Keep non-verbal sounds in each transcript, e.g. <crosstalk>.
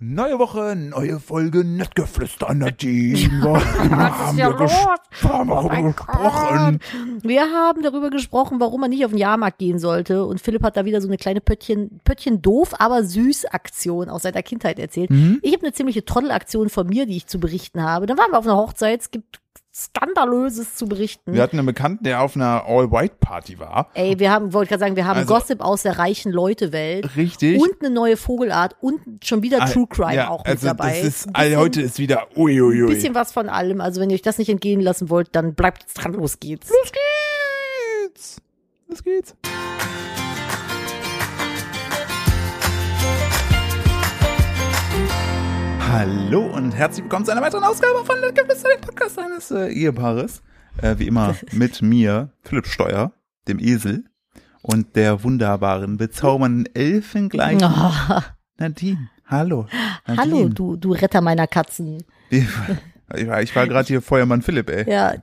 Neue Woche, neue Folge, Nettgeflüster, Nadine. <laughs> Was haben hier wir Oh. Wir haben darüber gesprochen, warum man nicht auf den Jahrmarkt gehen sollte. Und Philipp hat da wieder so eine kleine Pöttchen, Pöttchen doof, aber süß Aktion aus seiner Kindheit erzählt. Mhm. Ich habe eine ziemliche Trottelaktion von mir, die ich zu berichten habe. Dann waren wir auf einer Hochzeit. Es gibt Skandalöses zu berichten. Wir hatten einen Bekannten, der auf einer All-White-Party war. Ey, wir haben, wollte gerade sagen, wir haben Also- Gossip aus der reichen Leute-Welt. Richtig. Und eine neue Vogelart und schon wieder Ah, True Crime ja, auch mit also dabei. Das ist, bisschen- heute ist wieder uiuiui. Ein bisschen was von allem. Also wenn ihr euch das nicht entgehen lassen wollt, dann bleibt dran. Los geht's. Los geht's. Los geht's. Hallo und herzlich willkommen zu einer weiteren Ausgabe von Nettgeflüster, dem Podcast eines äh, Ehepaares. Äh, wie immer <laughs> mit mir, Philipp Steuer, dem Esel und der wunderbaren, bezaubernden, elfengleichen Oh, Nadine. Hallo. Nadine. hallo, du, du Retter meiner Katzen. Ich war, ich war gerade hier Feuermann Philipp, ey. Ja,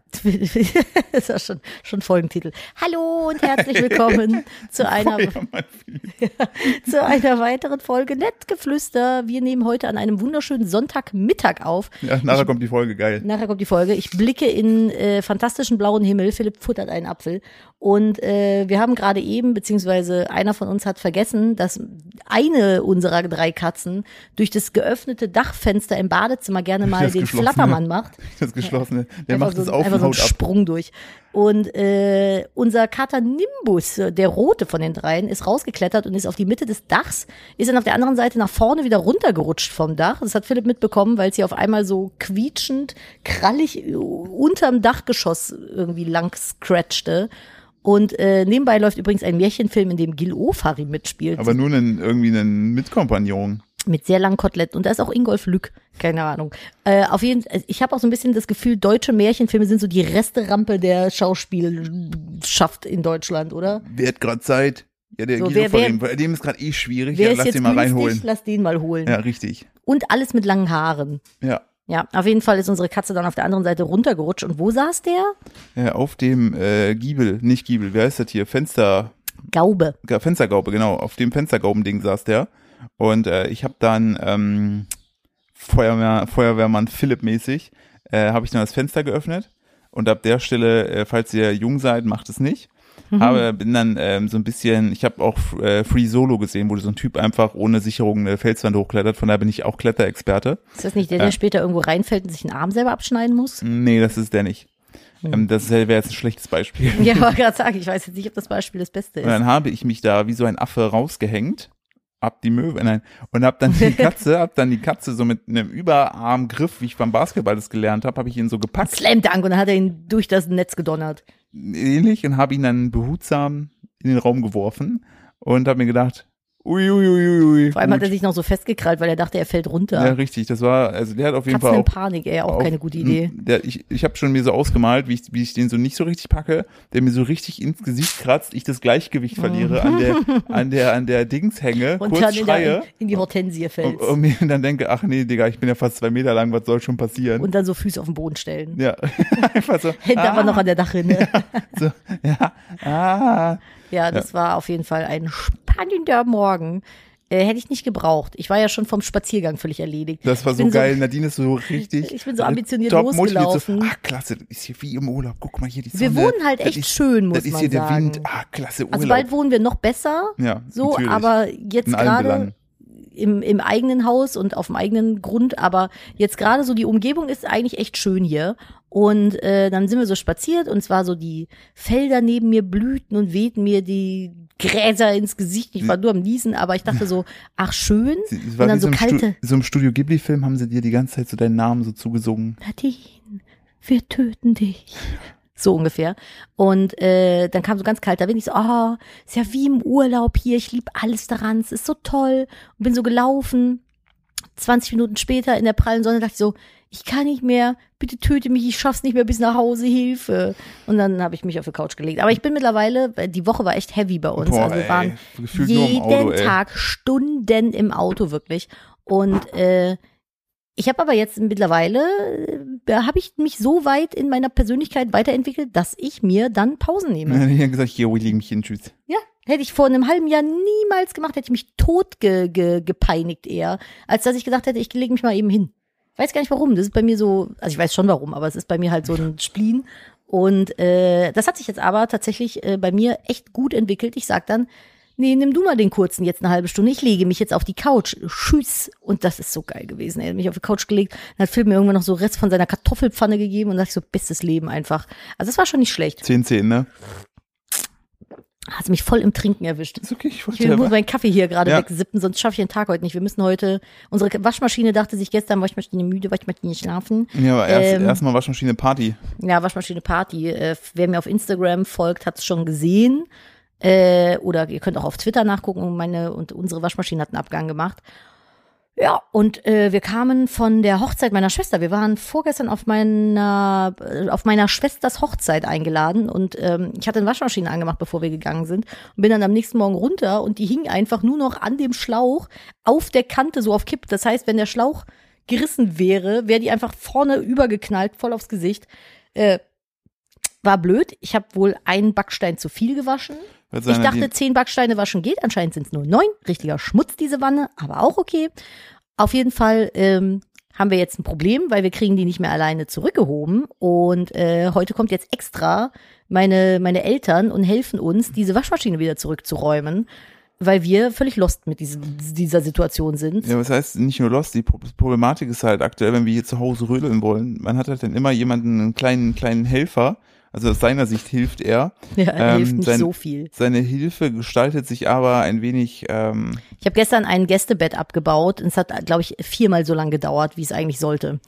das <laughs> ist schon, schon Folgentitel. Hallo und herzlich willkommen <laughs> zu einer, <laughs> zu einer weiteren Folge Nettgeflüster. Wir nehmen heute an einem wunderschönen Sonntagmittag auf. Ja, nachher kommt die Folge, geil. Nachher kommt die Folge. Ich blicke in äh, fantastischen blauen Himmel. Philipp futtert einen Apfel. Und äh, wir haben gerade eben, beziehungsweise einer von uns hat vergessen, dass eine unserer drei Katzen durch das geöffnete Dachfenster im Badezimmer gerne mal Das den. Flattermann macht. Das geschlossene. Der Einfach macht so, das auf einfach so einen haut ab. Sprung durch. Und äh, unser Kater Nimbus, äh, der rote von den dreien, ist rausgeklettert und ist auf die Mitte des Dachs, ist dann auf der anderen Seite nach vorne wieder runtergerutscht vom Dach. Das hat Philipp mitbekommen, weil es hier auf einmal so quietschend, krallig äh, unterm Dachgeschoss irgendwie lang scratchte. Und äh, nebenbei läuft übrigens ein Märchenfilm, in dem Gil Ofari mitspielt. Aber nur einen, irgendwie einen Mitkompagnon. Mit sehr langen Koteletten. Und da ist auch Ingolf Lück, keine Ahnung. Äh, auf jeden Fall, ich habe auch so ein bisschen das Gefühl, deutsche Märchenfilme sind so die Resterampe der Schauspielschaft in Deutschland, oder? Wer hat gerade Zeit? Ja, der So, Guido wer- von wer- dem, bei dem ist gerade eh schwierig. Wer ja, lass den mal günstig? reinholen. Lass den mal holen. Ja, richtig. Und alles mit langen Haaren. Ja. Ja, auf jeden Fall ist unsere Katze dann auf der anderen Seite runtergerutscht. Und wo saß der? ja auf dem äh, Giebel, nicht Giebel, wer heißt das hier? Fenster, Gaube. ja, Fenstergaube, genau. Auf dem Fenstergaubending saß der. Und äh, ich habe dann ähm, Feuerwehr, Feuerwehrmann Philipp mäßig, äh, habe ich dann das Fenster geöffnet. Und ab der Stelle, äh, falls ihr jung seid, macht es nicht. Mhm. Aber bin dann ähm, so ein bisschen, ich habe auch äh, Free Solo gesehen, wo so ein Typ einfach ohne Sicherung eine Felswand hochklettert. Von daher bin ich auch Kletterexperte. Ist das nicht der, der später irgendwo reinfällt und sich einen Arm selber abschneiden muss? Nee, das ist der nicht. Hm. Ähm, das wäre jetzt ein schlechtes Beispiel. <laughs> Ja, wollte gerade sagen, ich weiß jetzt nicht, ob das Beispiel das Beste Und ist. dann habe ich mich da wie so ein Affe rausgehängt, ab die Möwe, nein, und hab dann die <laughs> Katze, hab dann die Katze so mit einem Überarmgriff, wie ich beim Basketball das gelernt habe, habe ich ihn so gepackt, Slam Dunk und dann hat er ihn durch das Netz gedonnert. ähnlich, und habe ihn dann behutsam in den Raum geworfen und habe mir gedacht, ui, ui, ui. Vor allem hat er gut. sich noch so festgekrallt, weil er dachte, er fällt runter. Ja, richtig, das war, also der hat auf jeden Katzen Fall in auch Panik, ey, auch auf- keine gute Idee. Der, ich ich habe schon mir so ausgemalt, wie ich, wie ich den so nicht so richtig packe, der mir so richtig ins Gesicht kratzt, ich das Gleichgewicht verliere, an der, <laughs> an der, an der Dings hänge, Und kurz dann in, schreie der, in die Hortensie und, fällt. und mir <laughs> dann denke, ach nee, Digga, ich bin ja fast zwei Meter lang, was soll schon passieren? Und dann so Füße auf den Boden stellen. ja, <laughs> einfach so. Hände ah, aber noch an der Dachrinne. so, ja, ah. Ja, das war auf jeden Fall ein spannender Morgen. Äh, hätte ich nicht gebraucht. Ich war ja schon vom Spaziergang völlig erledigt. Das war so geil. Nadine ist so richtig. Ich bin so äh, ambitioniert top motiviert, losgelaufen. So, ah, klasse, das ist hier wie im Urlaub. Guck mal hier die Sonne. Wir wohnen halt echt ist, schön, muss Das ist man hier der sagen. Wind. Ah, klasse Urlaub. Also bald wohnen wir noch besser. ja, So, natürlich. aber jetzt gerade im, im eigenen Haus und auf dem eigenen Grund, aber jetzt gerade so die Umgebung ist eigentlich echt schön hier. Und äh, dann sind wir so spaziert und zwar so die Felder neben mir blühten und wehten mir die Gräser ins Gesicht. Ich war nur am Niesen, aber ich dachte so, <laughs> ach schön. Und dann so so, im Stu kalte, so im Studio Ghibli-Film haben sie dir die ganze Zeit so deinen Namen so zugesungen. Nadine, wir töten dich. So ungefähr. Und äh, dann kam so ganz kalter Wind. Ich so, ah, ist ja wie im Urlaub hier. Ich liebe alles daran. Es ist so toll. Und bin so gelaufen. 20 Minuten später in der prallen Sonne dachte ich so, ich kann nicht mehr, bitte töte mich, ich schaff's nicht mehr bis nach Hause, Hilfe. Und dann habe ich mich auf die Couch gelegt. Aber ich bin mittlerweile, weil die Woche war echt heavy bei uns. Boah, also wir ey, waren im jeden Auto, ey. Tag Stunden im Auto wirklich. Und äh, ich habe aber jetzt mittlerweile, äh, da habe ich mich so weit in meiner Persönlichkeit weiterentwickelt, dass ich mir dann Pausen nehme. <laughs> Hab ich gesagt, hier, ich leg mich hin, tschüss. Ja, Hätte ich vor einem halben Jahr niemals gemacht, hätte ich mich tot ge, ge, gepeinigt eher, als dass ich gesagt hätte, ich lege mich mal eben hin. Weiß gar nicht warum. Das ist bei mir so, also ich weiß schon warum, aber es ist bei mir halt so ein Spleen. Und äh, das hat sich jetzt aber tatsächlich äh, bei mir echt gut entwickelt. Ich sag dann, nee, nimm du mal den kurzen jetzt eine halbe Stunde. Ich lege mich jetzt auf die Couch. Tschüss. Und das ist so geil gewesen. Er hat mich auf die Couch gelegt, dann hat Philipp mir irgendwann noch so Rest von seiner Kartoffelpfanne gegeben und dachte ich so, bestes Leben einfach. Also das war schon nicht schlecht. 10-10, ne? Hat mich voll im Trinken erwischt. Ist okay, ich wollte Ich muss meinen Kaffee hier gerade Ja. wegsippen, sonst schaffe ich den Tag heute nicht. Wir müssen heute, unsere Waschmaschine dachte sich gestern, Waschmaschine müde, Waschmaschine schlafen. Ja, aber erst, Ähm, erstmal Waschmaschine Party. Ja, Waschmaschine Party. Äh, wer mir auf Instagram folgt, hat es schon gesehen. Äh, oder ihr könnt auch auf Twitter nachgucken. Meine und unsere Waschmaschine hat einen Abgang gemacht. Ja, und äh, wir kamen von der Hochzeit meiner Schwester. Wir waren vorgestern auf meiner äh, auf meiner Schwesters Hochzeit eingeladen und ähm, ich hatte eine Waschmaschine angemacht, bevor wir gegangen sind und bin dann am nächsten Morgen runter und die hing einfach nur noch an dem Schlauch auf der Kante so auf Kipp. Das heißt, wenn der Schlauch gerissen wäre, wäre die einfach vorne übergeknallt, voll aufs Gesicht. Äh, war blöd. Ich habe wohl einen Backstein zu viel gewaschen. Ich dachte, zehn Backsteine waschen geht. Anscheinend sind es nur neun. Richtiger Schmutz, diese Wanne, aber auch okay. Auf jeden Fall ähm, haben wir jetzt ein Problem, weil wir kriegen die nicht mehr alleine zurückgehoben. Und äh, heute kommt jetzt extra meine, meine Eltern und helfen uns, diese Waschmaschine wieder zurückzuräumen, weil wir völlig lost mit diesem, dieser Situation sind. ja, was heißt nicht nur Lost, die Pro- Problematik ist halt aktuell, wenn wir hier zu Hause rödeln wollen, man hat halt dann immer jemanden, einen kleinen, kleinen Helfer, also aus seiner Sicht hilft er. Ja, Ähm, hilft nicht sein- so viel. Seine Hilfe gestaltet sich aber ein wenig, ähm, Ich habe gestern ein Gästebett abgebaut und es hat, glaube ich, viermal so lange gedauert, wie es eigentlich sollte.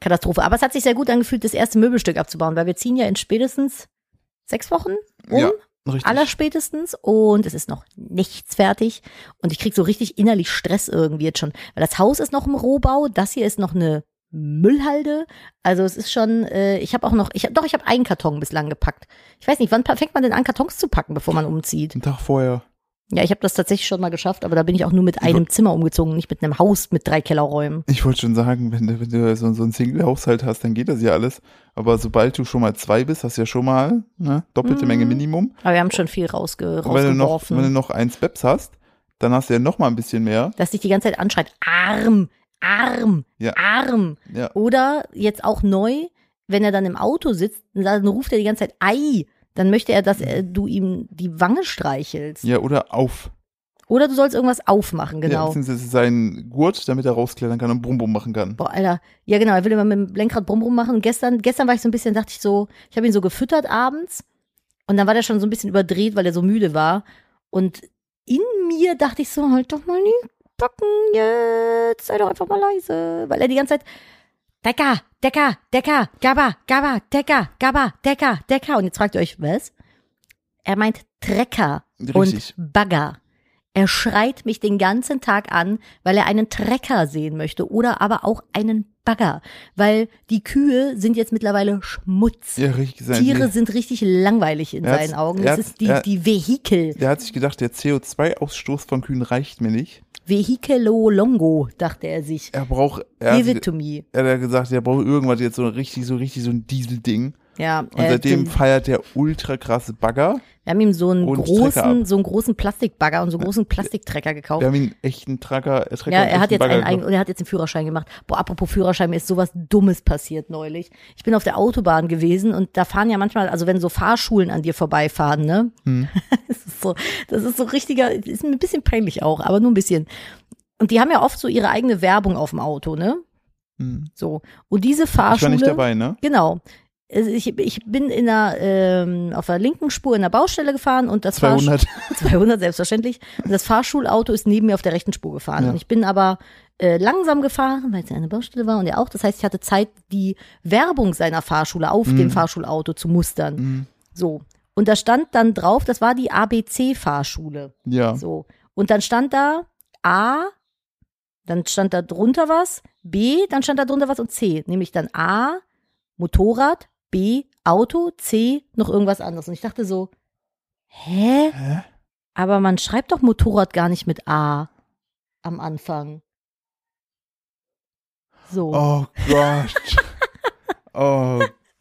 Katastrophe. Aber es hat sich sehr gut angefühlt, das erste Möbelstück abzubauen, weil wir ziehen ja in spätestens sechs Wochen um. Ja, richtig. Allerspätestens und es ist noch nichts fertig und ich krieg so richtig innerlich Stress irgendwie jetzt schon, weil das Haus ist noch im Rohbau, das hier ist noch eine Müllhalde, also es ist schon, äh, ich habe auch noch, ich hab, doch ich habe einen Karton bislang gepackt. Ich weiß nicht, wann fängt man denn an Kartons zu packen, bevor man umzieht? einen Tag vorher. Ja, ich habe das tatsächlich schon mal geschafft, aber da bin ich auch nur mit einem Zimmer umgezogen, nicht mit einem Haus mit drei Kellerräumen. Ich wollte schon sagen, wenn du, wenn du so, so einen Single-Haushalt hast, dann geht das ja alles. Aber sobald du schon mal zwei bist, hast du ja schon mal ne, doppelte Menge Minimum. Aber wir haben schon viel rausge Und wenn du noch, rausgeworfen. wenn du noch eins Beps hast, dann hast du ja noch mal ein bisschen mehr. dass dich die ganze Zeit anschreit, arm, arm, Ja. arm. Ja. Oder jetzt auch neu, wenn er dann im Auto sitzt, dann ruft er die ganze Zeit Ei. Dann möchte er, dass er, du ihm die Wange streichelst. Ja, oder auf. Oder du sollst irgendwas aufmachen, Ja, genau. beziehungsweise seinen Gurt, damit er rausklettern kann und Brumm Brumm machen kann. Boah, Alter. Ja, genau, er will immer mit dem Lenkrad brumm brumm machen. Und gestern, gestern war ich so ein bisschen, dachte ich so, ich habe ihn so gefüttert abends. Und dann war der schon so ein bisschen überdreht, weil er so müde war. Und in mir dachte ich so, halt doch mal die Backen jetzt, sei doch einfach mal leise. Weil er die ganze Zeit, Decker, Decker, Decker, Gabba, Gabba, Decker, Gabba, Decker, Decker. Und jetzt fragt ihr euch, was? Er meint Trecker Richtig. und Bagger. Er schreit mich den ganzen Tag an, weil er einen Trecker sehen möchte oder aber auch einen Bagger, weil die Kühe sind jetzt mittlerweile Schmutz. Ja, richtig. Sein, Tiere sind richtig langweilig in Er seinen Augen. Das ist die, er- die Vehikel. Der hat sich gedacht, der CO2-Ausstoß von Kühen reicht mir nicht. Vehicolo Longo, dachte er sich. Er braucht, er, Give hat, it to me. er hat gesagt, er braucht irgendwas jetzt so richtig, so richtig so ein Dieselding. Ja, Und äh, seitdem den- feiert der ultra krasse Bagger. wir haben ihm so einen großen, so einen großen Plastikbagger und so einen großen Plastiktrecker gekauft. Wir haben ihn echten Tracker, äh, Trecker Ja, er hat jetzt Bagger einen, einen und er hat jetzt den Führerschein gemacht. Boah, apropos Führerschein, mir ist sowas Dummes passiert neulich. Ich bin auf der Autobahn gewesen und da fahren ja manchmal, also wenn so Fahrschulen an dir vorbeifahren, ne? Hm. <laughs> das ist so, das ist so richtiger, ist ein bisschen peinlich auch, aber nur ein bisschen. Und die haben ja oft so ihre eigene Werbung auf dem Auto, ne? Hm. So. Und diese Ich war Fahrschule. nicht dabei, ne? Genau. Also Ich, ich bin in der, ähm, auf der linken Spur in der Baustelle gefahren und das Fahrsch- 200. <laughs> 200 selbstverständlich. Und das Fahrschulauto ist neben mir auf der rechten Spur gefahren. Ja. Und ich bin aber äh, langsam gefahren, weil es eine Baustelle war und er auch. Das heißt, ich hatte Zeit, die Werbung seiner Fahrschule auf Mhm. dem Fahrschulauto zu mustern. Mhm. So. Und da stand dann drauf, das war die ABC-Fahrschule. Ja. So. Und dann stand da A, dann stand da drunter was, B, dann stand da drunter was und C. Nämlich dann A, Motorrad, B, Auto, C, noch irgendwas anderes. Und ich dachte so, hä? Hä? Aber man schreibt doch Motorrad gar nicht mit A am Anfang. So. Oh Gott. <laughs> oh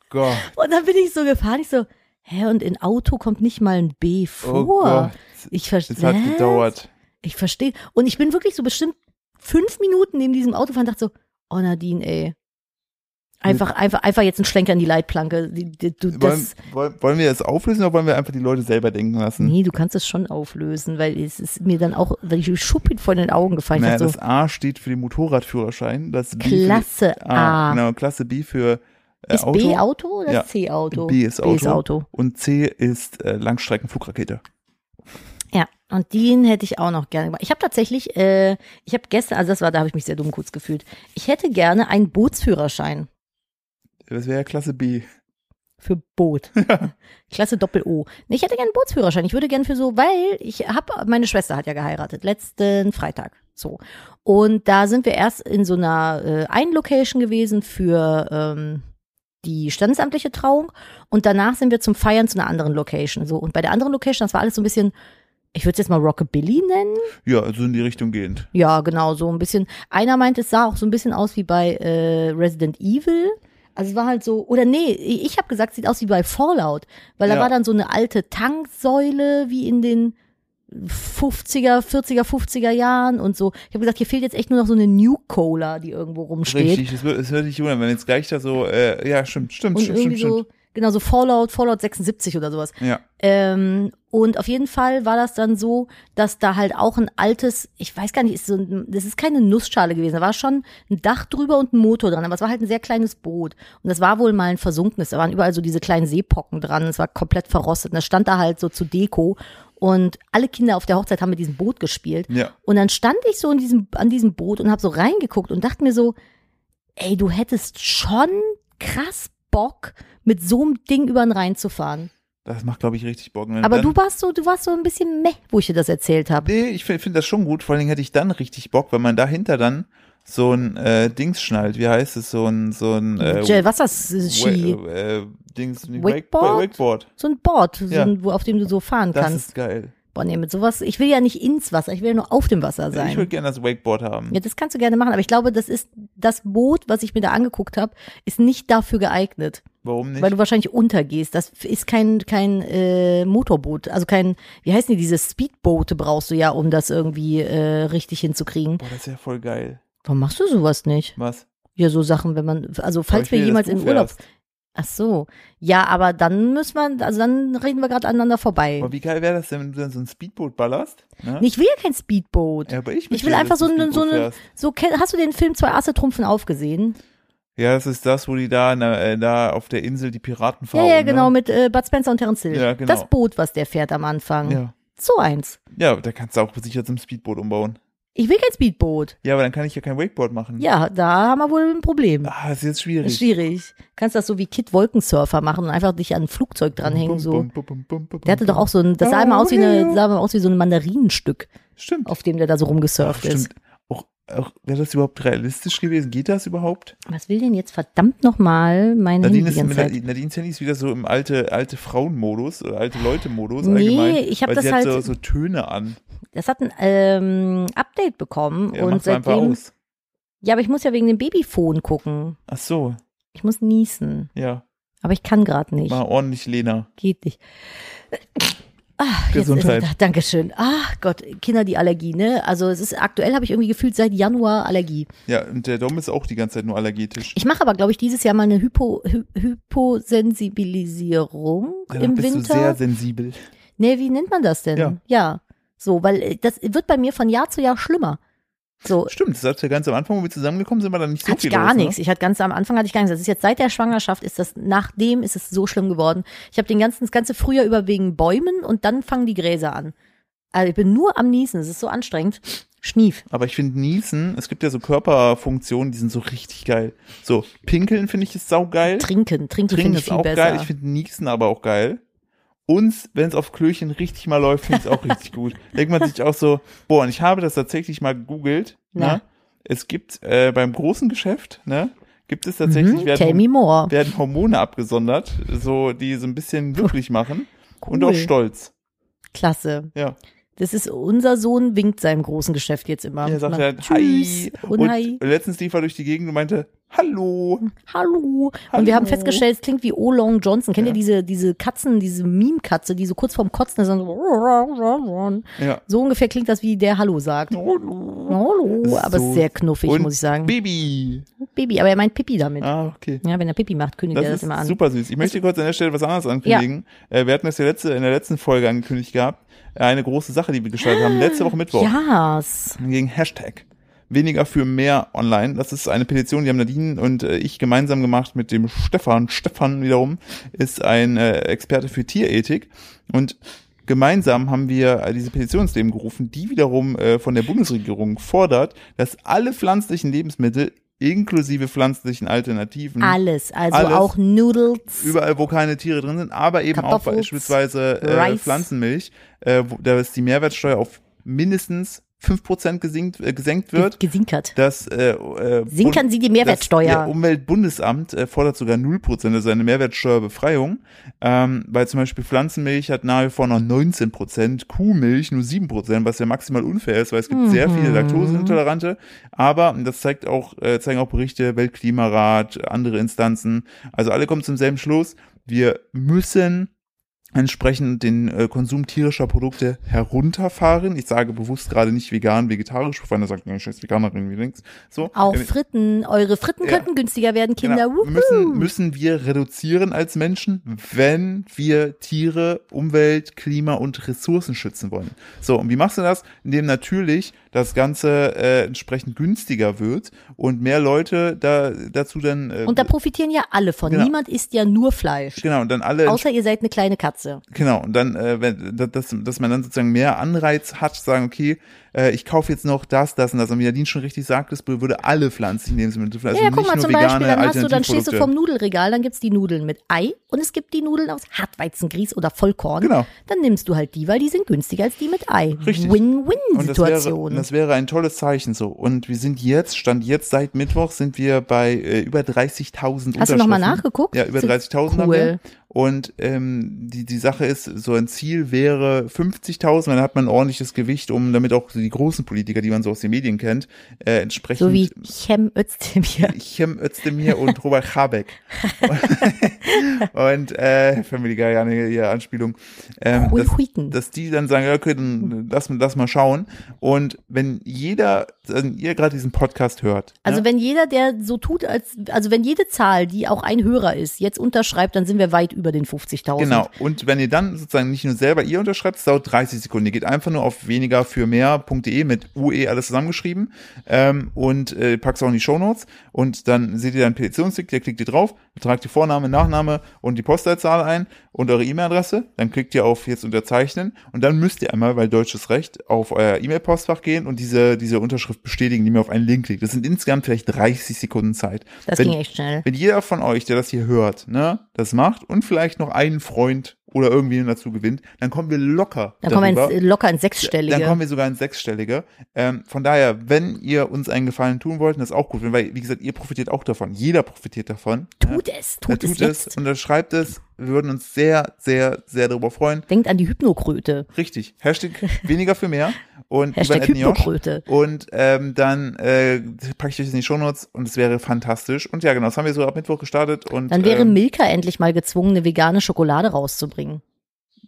Gott. Und dann bin ich so gefahren, ich so, hä, und in Auto kommt nicht mal ein B Oh vor. Gott. Ich es verstehe. hat gedauert. Ich verstehe. Und ich bin wirklich so bestimmt fünf Minuten neben diesem Auto fahren und dachte so, oh Nadine, ey. Einfach, einfach, einfach jetzt einen Schlenker in die Leitplanke. Du, Wollen, das, wollen, wir das auflösen oder wollen wir einfach die Leute selber denken lassen? nee, du kannst es schon auflösen, weil es ist mir dann auch, weil ich Schuppin vor den Augen gefallen. Naja, dachte das A steht für den Motorradführerschein. Das so, B für Klasse die, A. A. Genau, Klasse B für äh, Ist Auto. B Auto oder Ja. C Auto? B ist Auto. B ist Auto. Und C ist äh, Langstreckenflugrakete. Ja, und den hätte ich auch noch gerne gemacht. Ich habe tatsächlich, äh, ich habe gestern, also das war, da habe ich mich sehr dumm kurz gefühlt. Ich hätte gerne einen Bootsführerschein Das wäre ja Klasse B. für Boot. <laughs> Klasse Doppel O. Nee, ich hätte gerne einen Bootsführerschein. Ich würde gerne für so, weil ich habe, meine Schwester hat ja geheiratet, letzten Freitag. So. Und da sind wir erst in so einer äh, einen Location gewesen für ähm, die standesamtliche Trauung und danach sind wir zum Feiern zu einer anderen Location. So. Und bei der anderen Location, das war alles so ein bisschen, ich würde es jetzt mal Rockabilly nennen. Ja, also in die Richtung gehend. Ja, genau, so ein bisschen. Einer meinte, es sah auch so ein bisschen aus wie bei äh, Resident Evil. Also es war halt so, oder nee, ich habe gesagt, sieht aus wie bei Fallout, weil da Ja. war dann so eine alte Tanksäule wie in den 50er, 40er, 50er Jahren und so. Ich habe gesagt, hier fehlt jetzt echt nur noch so eine New Cola, die irgendwo rumsteht. Richtig, es wird, es wird dich wundern, wenn jetzt gleich da so, äh, ja, stimmt, stimmt, Und stimmt, stimmt, so, genau, so Fallout, Fallout 76 oder sowas. Ja, Ähm, und auf jeden Fall war das dann so, dass da halt auch ein altes, ich weiß gar nicht, ist so ein, das ist keine Nussschale gewesen, da war schon ein Dach drüber und ein Motor dran, aber es war halt ein sehr kleines Boot. Und das war wohl mal ein versunkenes, da waren überall so diese kleinen Seepocken dran, es war komplett verrostet. Und das stand da halt so zu Deko. Und alle Kinder auf der Hochzeit haben mit diesem Boot gespielt. ja. Und dann stand ich so in diesem, an diesem Boot und habe so reingeguckt und dachte mir so, ey, du hättest schon krass Bock, mit so einem Ding über den Rhein zu fahren. Das macht, glaube ich, richtig Bock. ne? Aber dann, du warst so, du warst so ein bisschen meh, wo ich dir das erzählt habe. Nee, ich finde find das schon gut. Vor allen Dingen hätte ich dann richtig Bock, wenn man dahinter dann so ein äh, Dings schnallt. Wie heißt es? So ein, so ein äh, Äh, Wasserski, Wa- äh, Dings, Wakeboard? Wake, Wakeboard. so ein Board, so Ja. ein, wo, auf dem du so fahren Das kannst. ist geil. Boah, nee, mit sowas, ich will ja nicht ins Wasser, ich will ja nur auf dem Wasser Ich sein. würde gerne das Wakeboard haben. Ja, das kannst du gerne machen, aber ich glaube, das ist das Boot, was ich mir da angeguckt habe, ist nicht dafür geeignet, Warum nicht? weil du wahrscheinlich untergehst. Das ist kein kein äh, Motorboot, also kein, wie heißen die, diese Speedboote brauchst du ja, um das irgendwie äh, richtig hinzukriegen. Boah, das ist ja voll geil. Warum machst du sowas nicht? Was? Ja, so Sachen, wenn man, also falls ich wir jemals in Urlaub fährst. Ach so. Ja, aber dann müssen wir, also dann reden wir gerade aneinander vorbei. Aber wie geil wäre das denn, wenn du dann so ein Speedboot ballerst? Ne? Ich will ja kein Speedboot. Ja, aber ich, ich will einfach so du eine, so fährst. so, hast du den Film Zwei Asse trumpfen aufgesehen? Ja, das ist das, wo die da, na, äh, da auf der Insel die Piraten fahren. ja, ja, genau, Ne? mit äh, Bud Spencer und Terence Hill. Ja, genau. Das Boot, was der fährt am Anfang. Ja. So eins. ja, da kannst du auch sicher zum Speedboot umbauen. Ich will kein Speedboot. Ja, aber dann kann ich ja kein Wakeboard machen. Ja, da haben wir wohl ein Problem. Ah, das ist jetzt schwierig. Ist schwierig. Kannst das so wie Kid Wolkensurfer machen und einfach dich an ein Flugzeug dranhängen, Bum, so. bum, bum, Der hatte doch auch so ein, das sah Oh, immer aus wie eine, sah immer aus wie so ein Mandarinenstück, Stimmt. auf dem der da so Ach, rumgesurft ist. stimmt. Wäre das überhaupt realistisch gewesen? Geht das überhaupt? Was will denn jetzt verdammt nochmal mein Handy Nadine die ist? Nadine, Nadines Handy ist wieder so im alte, alte Frauenmodus oder alte Leute-Modus Nee, allgemein. ich hab weil das sie hat halt- so, so Töne an. Das hat ein ähm, Update bekommen Ja, und mach's einfach seitdem. aus. Ja, aber ich muss ja wegen dem Babyphone gucken. Ach so, Ich muss niesen. ja. Aber ich kann gerade nicht. Mal ordentlich Lena. Geht nicht. Jetzt Gesundheit. Ist es, Dankeschön. Ach Gott, Kinder, die Allergie, ne? Also es ist aktuell habe ich irgendwie gefühlt seit Januar Allergie. Ja, und der Dom ist auch die ganze Zeit nur allergetisch. Ich mache aber, glaube ich, dieses Jahr mal eine Hypo, Hy Hyposensibilisierung Ja, im bist Winter. du sehr sensibel. Nee, wie nennt man das denn? Ja. ja. So, weil äh, das wird bei mir von Jahr zu Jahr schlimmer. So, Stimmt, das hat ja ganz am Anfang, wo wir zusammengekommen sind, war dann nicht so hatte viel ich gar los, nichts. Ne? Ich hatte ganz am Anfang hatte ich gar nichts. Das ist jetzt seit der Schwangerschaft ist das nachdem ist es so schlimm geworden. Ich habe den ganzen das ganze Frühjahr über wegen Bäumen und dann fangen die Gräser an. Also ich bin nur am Niesen. Es ist so anstrengend. Schnief. Aber ich finde Niesen, es gibt ja so Körperfunktionen, die sind so richtig geil. So, Pinkeln finde ich ist saugeil. Trinken, trinken Trinken finde ich ist viel auch besser. geil. Ich finde Niesen aber auch geil. Und wenn es auf Klöchen richtig mal läuft, finde ich es auch richtig gut. <laughs> Denkt man sich auch so, boah, und ich habe das tatsächlich mal gegoogelt. Na? Ne? Es gibt äh, beim großen Geschäft, ne, gibt es tatsächlich, mhm, werden, werden Hormone abgesondert, so die so ein bisschen <laughs> glücklich machen und Cool. auch stolz. Klasse. Ja. Das ist unser Sohn winkt seinem großen Geschäft jetzt immer. Er sagt halt, Tschüss hi. und, Und hi. letztens lief er durch die Gegend und meinte, hallo. Hallo. Und wir haben Hallo. festgestellt, es klingt wie O. Long Johnson. Kennt Ja. ihr diese, diese Katzen, diese Meme-Katze, die so kurz vorm Kotzen ist und so, Ja. so ungefähr klingt das, wie der Hallo sagt. Hallo. Hallo. Aber so- sehr knuffig, Und muss ich sagen. Baby. Baby, aber er meint Pipi damit. Ah, okay. Ja, wenn er Pipi macht, kündigt Das er das immer an. super süß. Ich möchte kurz an der Stelle was anderes ankündigen. Äh, wir hatten das ja letzte, in der letzten Folge angekündigt gehabt. Eine große Sache, die wir gestartet haben. Letzte Woche Mittwoch. Yes. Gegen Hashtag. Weniger für mehr online. Das ist eine Petition, die haben Nadine und äh, ich gemeinsam gemacht mit dem Stefan. Stefan wiederum ist ein äh, Experte für Tierethik. Und gemeinsam haben wir äh, diese Petition ins Leben gerufen, die wiederum von der Bundesregierung fordert, dass alle pflanzlichen Lebensmittel inklusive pflanzlichen Alternativen Alles. Also Alles. auch Noodles. überall, wo keine Tiere drin sind, aber eben auch beispielsweise äh. Pflanzenmilch, äh, wo, da ist die Mehrwertsteuer auf mindestens 5% gesenkt, äh, gesenkt wird. Gesinkert. Das, äh, äh, Sinkern Bund- Sie die Mehrwertsteuer. Das, Umweltbundesamt äh, fordert sogar 0%, also eine Mehrwertsteuerbefreiung, ähm, weil zum Beispiel Pflanzenmilch hat nach wie vor noch 19%, Kuhmilch nur 7%, was ja maximal unfair ist, weil es gibt sehr Mhm. viele Laktoseintolerante, aber und das zeigt auch, äh, zeigen auch Berichte, Weltklimarat, andere Instanzen, also alle kommen zum selben Schluss, wir müssen entsprechend den äh, Konsum tierischer Produkte herunterfahren. Ich sage bewusst gerade nicht vegan, vegetarisch, bevor einer sagt, ja, scheiß Veganerin, wie links. So. Auch Äh, Fritten. Eure Fritten Ja. könnten günstiger werden, Kinder. Genau. Müssen, müssen wir reduzieren als Menschen, wenn wir Tiere, Umwelt, Klima und Ressourcen schützen wollen. So, und wie machst du das? Indem natürlich das Ganze äh, entsprechend günstiger wird und mehr Leute da dazu dann äh, Und da profitieren ja alle von. Genau. Niemand isst ja nur Fleisch. genau und dann alle Außer ihr seid eine kleine Katze. Genau, und dann, äh, wenn, da- dass, dass man dann sozusagen mehr Anreiz hat, zu sagen, okay, äh, ich kaufe jetzt noch das, das und das. Und wie Nadine schon richtig sagt, das würde alle pflanzlichen Lebensmittel, also ja, ja, nicht guck mal zum Beispiel, dann hast du, dann stehst du vorm Nudelregal, dann gibt's die Nudeln mit Ei und es gibt die Nudeln aus Hartweizengrieß oder Vollkorn. Genau. Dann nimmst du halt die, weil die sind günstiger als die mit Ei. Richtig. Und das Win-Win-Situation. das wäre ein tolles Zeichen so. Und wir sind jetzt, stand jetzt seit Mittwoch, sind wir bei äh, über 30.000 Hast du noch mal Unterschriften. nachgeguckt? Ja, über Sind 30.000 haben cool. wir. Und ähm, die, die Sache ist, so ein Ziel wäre 50.000, dann hat man ein ordentliches Gewicht, um damit auch die großen Politiker, die man so aus den Medien kennt, äh, entsprechend So wie Cem Özdemir. <laughs> Cem Özdemir und Robert Habeck. <laughs> und äh, Family Guy, ja, eine ja, Anspielung. Ähm, Hui, dass, dass die dann sagen, ja, okay, dann lass, lass mal schauen. Und wenn jeder, wenn ihr gerade diesen Podcast hört, Also ne? wenn jeder, der so tut, als, also wenn jede Zahl, die auch ein Hörer ist, jetzt unterschreibt, dann sind wir weit über den 50.000. Genau. Und wenn ihr dann sozusagen nicht nur selber ihr unterschreibt, es dauert 30 Sekunden. Ihr geht einfach nur auf weniger für mehr.de mit UE alles zusammengeschrieben ähm, und äh, packst auch in die Shownotes und dann seht ihr dann Petitionstick, der klickt ihr drauf, tragt die Vorname, Nachname und die Postleitzahl ein und eure E-Mail-Adresse. Dann klickt ihr auf jetzt unterzeichnen und dann müsst ihr einmal, weil deutsches Recht, auf euer E-Mail-Postfach gehen und diese, diese Unterschrift bestätigen, die mir auf einen Link klickt. Das sind insgesamt vielleicht 30 Sekunden Zeit. Das Wenn- ging echt schnell. wenn jeder von euch, der das hier hört, ne, das macht und vielleicht noch einen Freund oder irgendwen dazu gewinnt, dann kommen wir locker. Dann kommen wir darüber. ins, locker ins Sechsstellige. Dann kommen wir sogar ins Sechsstellige. Ähm, von daher, wenn ihr uns einen Gefallen tun wollt, das ist auch gut, weil, wie gesagt, ihr profitiert auch davon. Jeder profitiert davon. tut ja. es, Ja, tut, es tut jetzt. es, unterschreibt es. Wir würden uns sehr, sehr, sehr darüber freuen. Denkt an die Hypnokröte. Richtig. Hashtag weniger für mehr. Und Hashtag. Hypnokröte. Und ähm, dann äh, packe ich euch in die Shownotes und es wäre fantastisch. Und ja, genau, das haben wir so ab Mittwoch gestartet. Und, Dann wäre ähm, Milka endlich mal gezwungen, eine vegane Schokolade rauszubringen.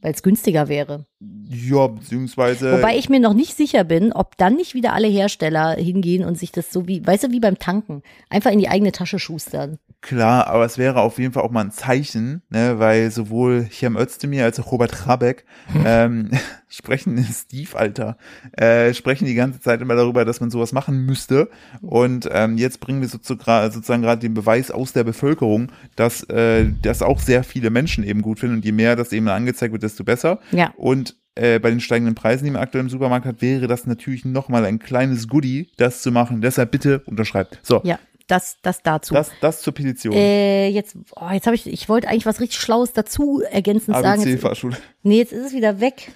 Weil es günstiger wäre. Ja, beziehungsweise. Wobei ich mir noch nicht sicher bin, ob dann nicht wieder alle Hersteller hingehen und sich das so wie, weißt du, wie beim Tanken, einfach in die eigene Tasche schustern. Klar, aber es wäre auf jeden Fall auch mal ein Zeichen, ne, weil sowohl Cem Özdemir als auch Robert Habeck <laughs> ähm, <laughs> sprechen, Steve, Alter, äh, sprechen die ganze Zeit immer darüber, dass man sowas machen müsste. Und ähm, jetzt bringen wir sozusagen sozusagen gerade den Beweis aus der Bevölkerung, dass äh, das auch sehr viele Menschen eben gut finden. Und je mehr das eben angezeigt wird, desto besser. Ja. Und äh, bei den steigenden Preisen, die man aktuell im Supermarkt hat, wäre das natürlich nochmal ein kleines Goodie, das zu machen. Deshalb bitte unterschreibt. So, Ja, das, das dazu. das, das zur Petition. äh, jetzt, oh, jetzt habe ich, ich wollte eigentlich was richtig Schlaues dazu ergänzend sagen. ABC-Fahrschule. nee, jetzt ist es wieder weg.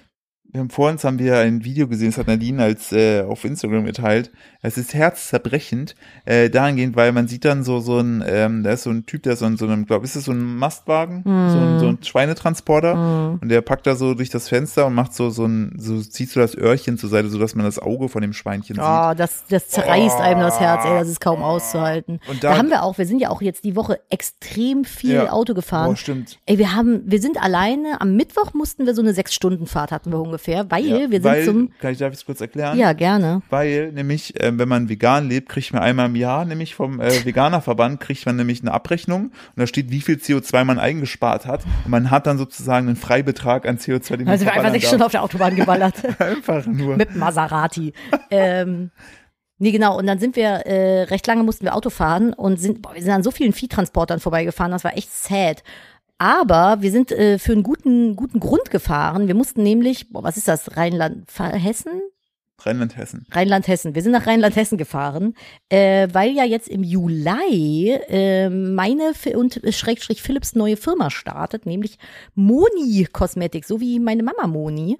Wir haben vor uns haben wir ein Video gesehen, das hat Nadine als äh, auf Instagram geteilt. Es ist herzzerbrechend, äh, dahingehend, weil man sieht dann so so ein, ähm, da ist so ein Typ, der so in so einem, glaub, ist das so ein Mastwagen, so, ein, so ein Schweinetransporter und der packt da so durch das Fenster und macht so so ein, so ziehst du das Öhrchen zur Seite, so dass man das Auge von dem Schweinchen sieht. Oh, das, das zerreißt einem das Herz, ey, das ist kaum auszuhalten. Und da, da- haben wir auch, wir sind ja auch jetzt die Woche extrem viel Ja. Auto gefahren. Boah, stimmt. Ey, wir haben, wir sind alleine, am Mittwoch mussten wir so eine Sechs-Stunden-Fahrt hatten wir ungefähr, weil Ja, wir sind weil, zum, kann ich darf ich es kurz erklären? ja, gerne. Weil nämlich, äh, wenn man vegan lebt, kriegt man einmal im Jahr, nämlich vom äh, Veganerverband, kriegt man nämlich eine Abrechnung und da steht, wie viel CO2 man eingespart hat. Und man hat dann sozusagen einen Freibetrag an CO2, den man Also wir einfach sechs Stunden darf. auf der Autobahn geballert. <laughs> Einfach nur. mit Maserati. ähm, nee, genau. Und dann sind wir, äh, recht lange mussten wir Auto fahren und sind, boah, wir sind an so vielen Viehtransportern vorbeigefahren, das war echt sad. Aber wir sind äh, für einen guten, guten Grund gefahren. Wir mussten nämlich, boah, was ist das, Rheinland, Hessen? Rheinland-Hessen. Rheinland-Hessen. Wir sind nach Rheinland-Hessen gefahren, äh, weil ja jetzt im Juli äh, meine und Schrägstrich Philips neue Firma startet, nämlich Moni Cosmetics, so wie meine Mama Moni.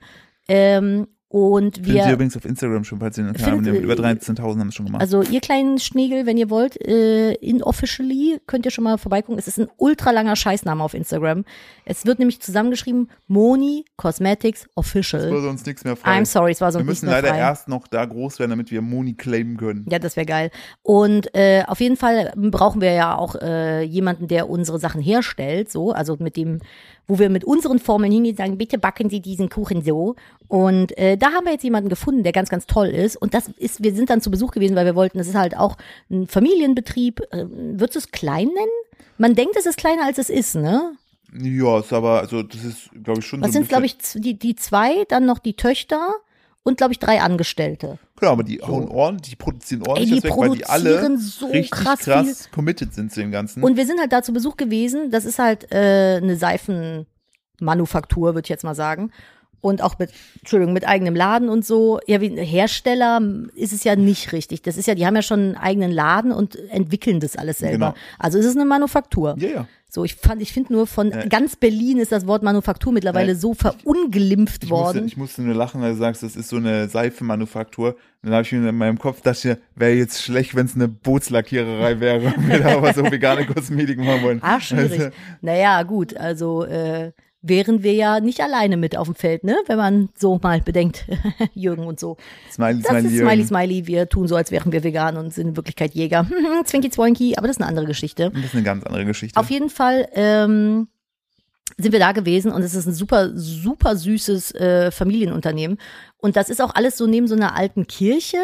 Ähm, und Findet ihr wir, übrigens auf Instagram schon, falls ihr den Findet- über 13.000 haben es schon gemacht. also ihr kleinen Schnegel, wenn ihr wollt, äh, inofficially könnt ihr schon mal vorbeigucken. Es ist ein ultra langer Scheißname auf Instagram. Es wird nämlich zusammengeschrieben Moni Cosmetics Es Official. wurde uns nichts mehr frei. I'm sorry, es war so Wir nicht müssen mehr leider frei. erst noch da groß werden, damit wir Moni claimen können. Ja, das wäre geil. Und äh, auf jeden Fall brauchen wir ja auch äh, jemanden, der unsere Sachen herstellt, so, also mit dem, wo wir mit unseren Formeln hingehen und sagen, bitte backen Sie diesen Kuchen so. Und äh, da haben wir jetzt jemanden gefunden, der ganz, ganz toll ist. Und das ist, wir sind dann zu Besuch gewesen, weil wir wollten, das ist halt auch ein Familienbetrieb. Äh, würdest du es klein nennen? Man denkt, es ist kleiner als es ist, ne? Ja, ist aber, also das ist, glaube ich, schon Was so sind, glaube ich, die, die zwei, dann noch die Töchter und, glaube ich, drei Angestellte. Klar, aber die hauen ordentlich, die produzieren ordentlich die das weg, weil die alle produzieren so richtig krass krass, viel. committed sind zu dem Ganzen. Und wir sind halt da zu Besuch gewesen. Das ist halt äh, eine Seifenmanufaktur, würde ich jetzt mal sagen. Und auch mit, Entschuldigung, mit eigenem Laden und so. Ja, wie ein Hersteller ist es ja nicht richtig. Das ist ja, die haben ja schon einen eigenen Laden und entwickeln das alles selber. Genau. Also es ist eine Manufaktur. ja, ja. So, ich fand, ich finde nur von Ja. ganz Berlin ist das Wort Manufaktur mittlerweile Ja, so verunglimpft Ich musste, worden. ich musste nur lachen, weil du sagst, das ist so eine Seifenmanufaktur. Dann habe ich mir in meinem Kopf dachte, wäre jetzt schlecht, wenn es eine Bootslackiererei wäre, <laughs> wenn wir da aber so vegane Kosmetik machen wollen. Ah, schwierig. Also, Naja, gut, also äh, wären wir ja nicht alleine mit auf dem Feld, ne? Wenn man so mal bedenkt, <laughs> Jürgen und so. Smiley, Das Smiley, ist Jürgen. Smiley Smiley, wir tun so, als wären wir vegan und sind in Wirklichkeit Jäger. <laughs> Zwinky Zwoinky, aber das ist eine andere Geschichte. Das ist eine ganz andere Geschichte. Auf jeden Fall ähm, sind wir da gewesen und es ist ein super, super süßes äh, Familienunternehmen. Und das ist auch alles so neben so einer alten Kirche.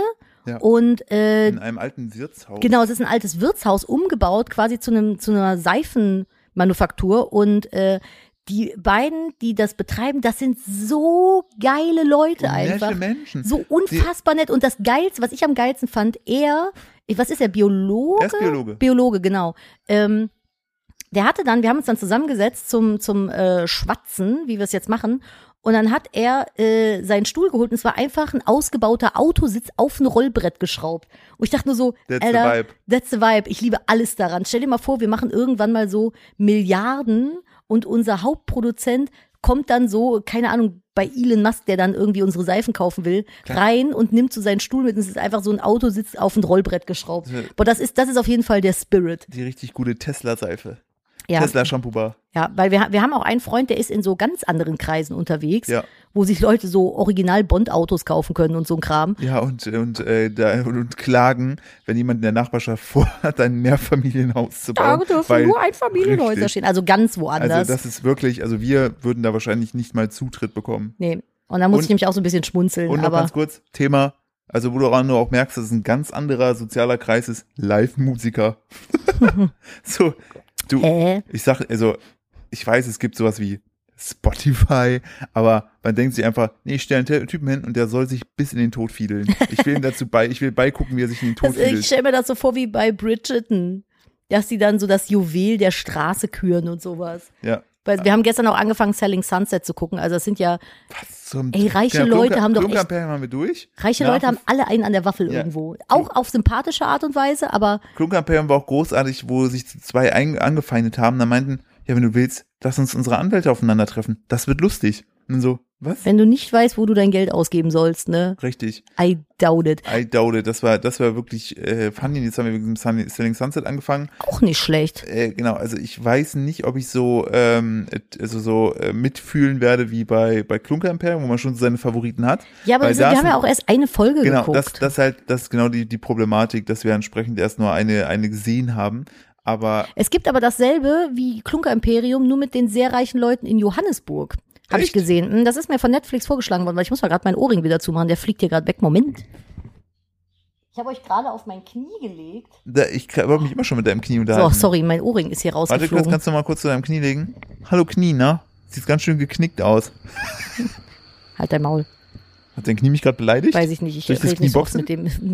Ja. Und äh, in einem alten Wirtshaus. Genau, es ist ein altes Wirtshaus umgebaut, quasi zu einem zu einer Seifenmanufaktur und äh, die beiden, die das betreiben, das sind so geile Leute einfach. nette Menschen. So unfassbar nett. Und das Geilste, was ich am geilsten fand, er, was ist er, Biologe? Er ist Biologe. Biologe, genau. Ähm, der hatte dann, wir haben uns dann zusammengesetzt zum, zum äh, Schwatzen, wie wir es jetzt machen. Und dann hat er äh, seinen Stuhl geholt und es war einfach ein ausgebauter Autositz auf ein Rollbrett geschraubt. Und ich dachte nur so, That's the Alter, vibe. that's the vibe. Ich liebe alles daran. Stell dir mal vor, wir machen irgendwann mal so Milliarden und unser Hauptproduzent kommt dann so, keine Ahnung, bei Elon Musk, der dann irgendwie unsere Seifen kaufen will, rein und nimmt so seinen Stuhl mit und es ist einfach so ein Autositz auf ein Rollbrett geschraubt. Ja. Boah, das ist, das ist auf jeden Fall der Spirit. Die richtig gute Tesla-Seife. Ja. Tesla Shampoo Bar. Ja, weil wir, wir haben auch einen Freund, der ist in so ganz anderen Kreisen unterwegs, Ja. wo sich Leute so original Bond-Autos kaufen können und so ein Kram. Ja, und, und, äh, da, und, klagen, wenn jemand in der Nachbarschaft <laughs> vorhat, ein Mehrfamilienhaus zu Da bauen. dürfen weil- nur Einfamilienhäuser Richtig. stehen, also ganz woanders. Also das ist wirklich, also wir würden da wahrscheinlich nicht mal Zutritt bekommen. nee. Und da muss Und- ich nämlich auch so ein bisschen schmunzeln, Und noch aber ganz kurz, Thema, also wo du auch nur auch merkst, dass es ein ganz anderer sozialer Kreis ist, Live-Musiker. <laughs> so, du, äh, ich sag, also, ich weiß, es gibt sowas wie Spotify, aber man denkt sich einfach, nee, ich stelle einen Ty- Typen hin und der soll sich bis in den Tod fiedeln. Ich will ihm dazu bei, ich will beigucken, wie er sich in den Tod das, ich fiedelt. stelle mir das so vor wie bei Bridgerton, dass sie dann so das Juwel der Straße küren und sowas. Ja. Weil wir haben gestern auch angefangen, Selling Sunset zu gucken. Also es sind ja, Was zum Ey, reiche Ja, Leute haben doch echt- haben wir durch. reiche Nach Leute haben alle einen an der Waffel Ja. irgendwo. Auch auf sympathische Art und Weise, aber Klunkerperlen war auch großartig, wo sich zwei ein, angefeindet haben. Da meinten, ja, wenn du willst, lass uns unsere Anwälte aufeinandertreffen. Das wird lustig. Und dann so, Was? Wenn du nicht weißt, wo du dein Geld ausgeben sollst, ne? Richtig. I doubt it. I doubt it. Das war, das war wirklich äh, funny. Jetzt haben wir mit dem Sunny, Selling Sunset angefangen. Auch nicht schlecht. Äh, genau, also ich weiß nicht, ob ich so ähm, also so äh, mitfühlen werde wie bei bei Klunker Imperium, wo man schon seine Favoriten hat. Ja, aber das, da wir haben ja auch erst eine Folge Genau, geguckt. das das halt das ist genau die die Problematik, dass wir entsprechend erst nur eine eine gesehen haben. Aber Es gibt aber dasselbe wie Klunker Imperium, nur mit den sehr reichen Leuten in Johannesburg. Habe ich gesehen. Hm, Das ist mir von Netflix vorgeschlagen worden, weil ich muss mal gerade meinen Ohrring wieder zumachen. Der fliegt hier gerade weg. Moment. Ich habe euch gerade auf mein Knie gelegt. da, ich wollte mich immer schon mit deinem Knie So, unterhalten. sorry, mein Ohrring ist hier Warte kurz, rausgeflogen. kannst du mal kurz zu deinem Knie legen? Hallo Knie, ne? Sieht ganz schön geknickt aus. halt dein Maul. Hat dein Knie mich gerade beleidigt? Weiß ich nicht. Ich ich das rede Knie nicht so oft boxen? mit dem. <laughs> Ich gebe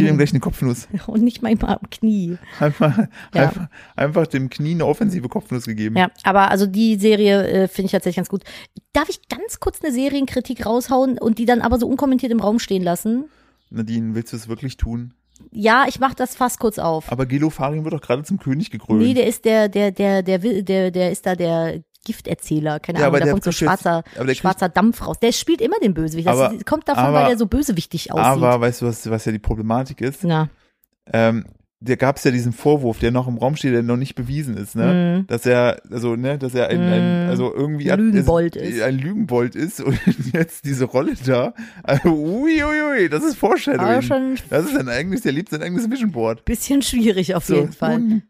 ihm Nein. gleich eine Kopfnuss. <laughs> Und nicht manchmal am Knie. Einfach, Ja. einfach, einfach dem Knie eine offensive Kopfnuss gegeben. Ja, aber also die Serie äh, finde ich tatsächlich ganz gut. Darf ich ganz kurz eine Serienkritik raushauen und die dann aber so unkommentiert im Raum stehen lassen? Nadine, willst du es wirklich tun? Ja, ich mach das fast kurz auf. Aber Gelofarin wird doch gerade zum König gekrönt. Nee, der ist der, der, der, der, will- der, der ist da der Gifterzähler, keine Ja, Ahnung, da kommt so kriegt jetzt- schwarzer, schwarzer Dampf raus. Der spielt immer den Bösewicht. Das Aber- kommt davon, aber- weil der so bösewichtig aussieht. Aber weißt du, was, was ja die Problematik ist? Na, Ähm, da gab es ja diesen Vorwurf, der noch im Raum steht, der noch nicht bewiesen ist, ne? Mhm. Dass er, also, ne, dass er ein, ein Mm. also irgendwie hat- Lügenbold ist, ist. ein Lügenbold ist und <laughs> jetzt diese Rolle da. Also, ui, ui, ui, das ist Foreshadowing. schon ein Das ist sein eigenes, der liebt sein eigenes Vision Board. bisschen schwierig auf So, jeden Fall.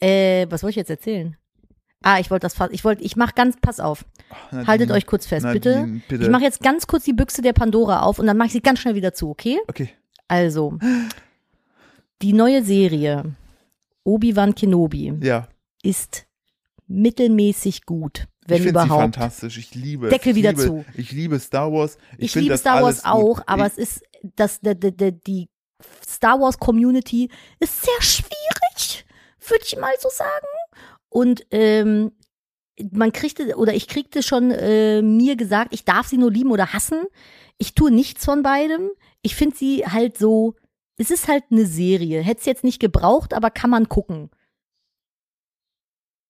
Äh, was wollte ich jetzt erzählen? Ah, ich wollte das fast, ich wollte, ich mach ganz, pass auf. Nadine, Haltet euch kurz fest, bitte. Nadine, bitte. Ich mache jetzt ganz kurz die Büchse der Pandora auf und dann mache ich sie ganz schnell wieder zu, okay? Okay. Also, die neue Serie Obi-Wan Kenobi Ja. ist mittelmäßig gut, wenn ich finde sie überhaupt. fantastisch. Ich liebe. Deckel ich wieder liebe, zu. Ich liebe Star Wars. Ich, Ich, liebe Star Wars auch, gut. aber ich, es ist das die, die, die, die Star Wars Community ist sehr schwierig, würde ich mal so sagen. Und ähm, man kriegte oder ich kriegte schon äh, mir gesagt, ich darf sie nur lieben oder hassen. Ich tue nichts von beidem. Ich finde sie halt so. Es ist halt eine Serie. Hätte es jetzt nicht gebraucht, aber kann man gucken.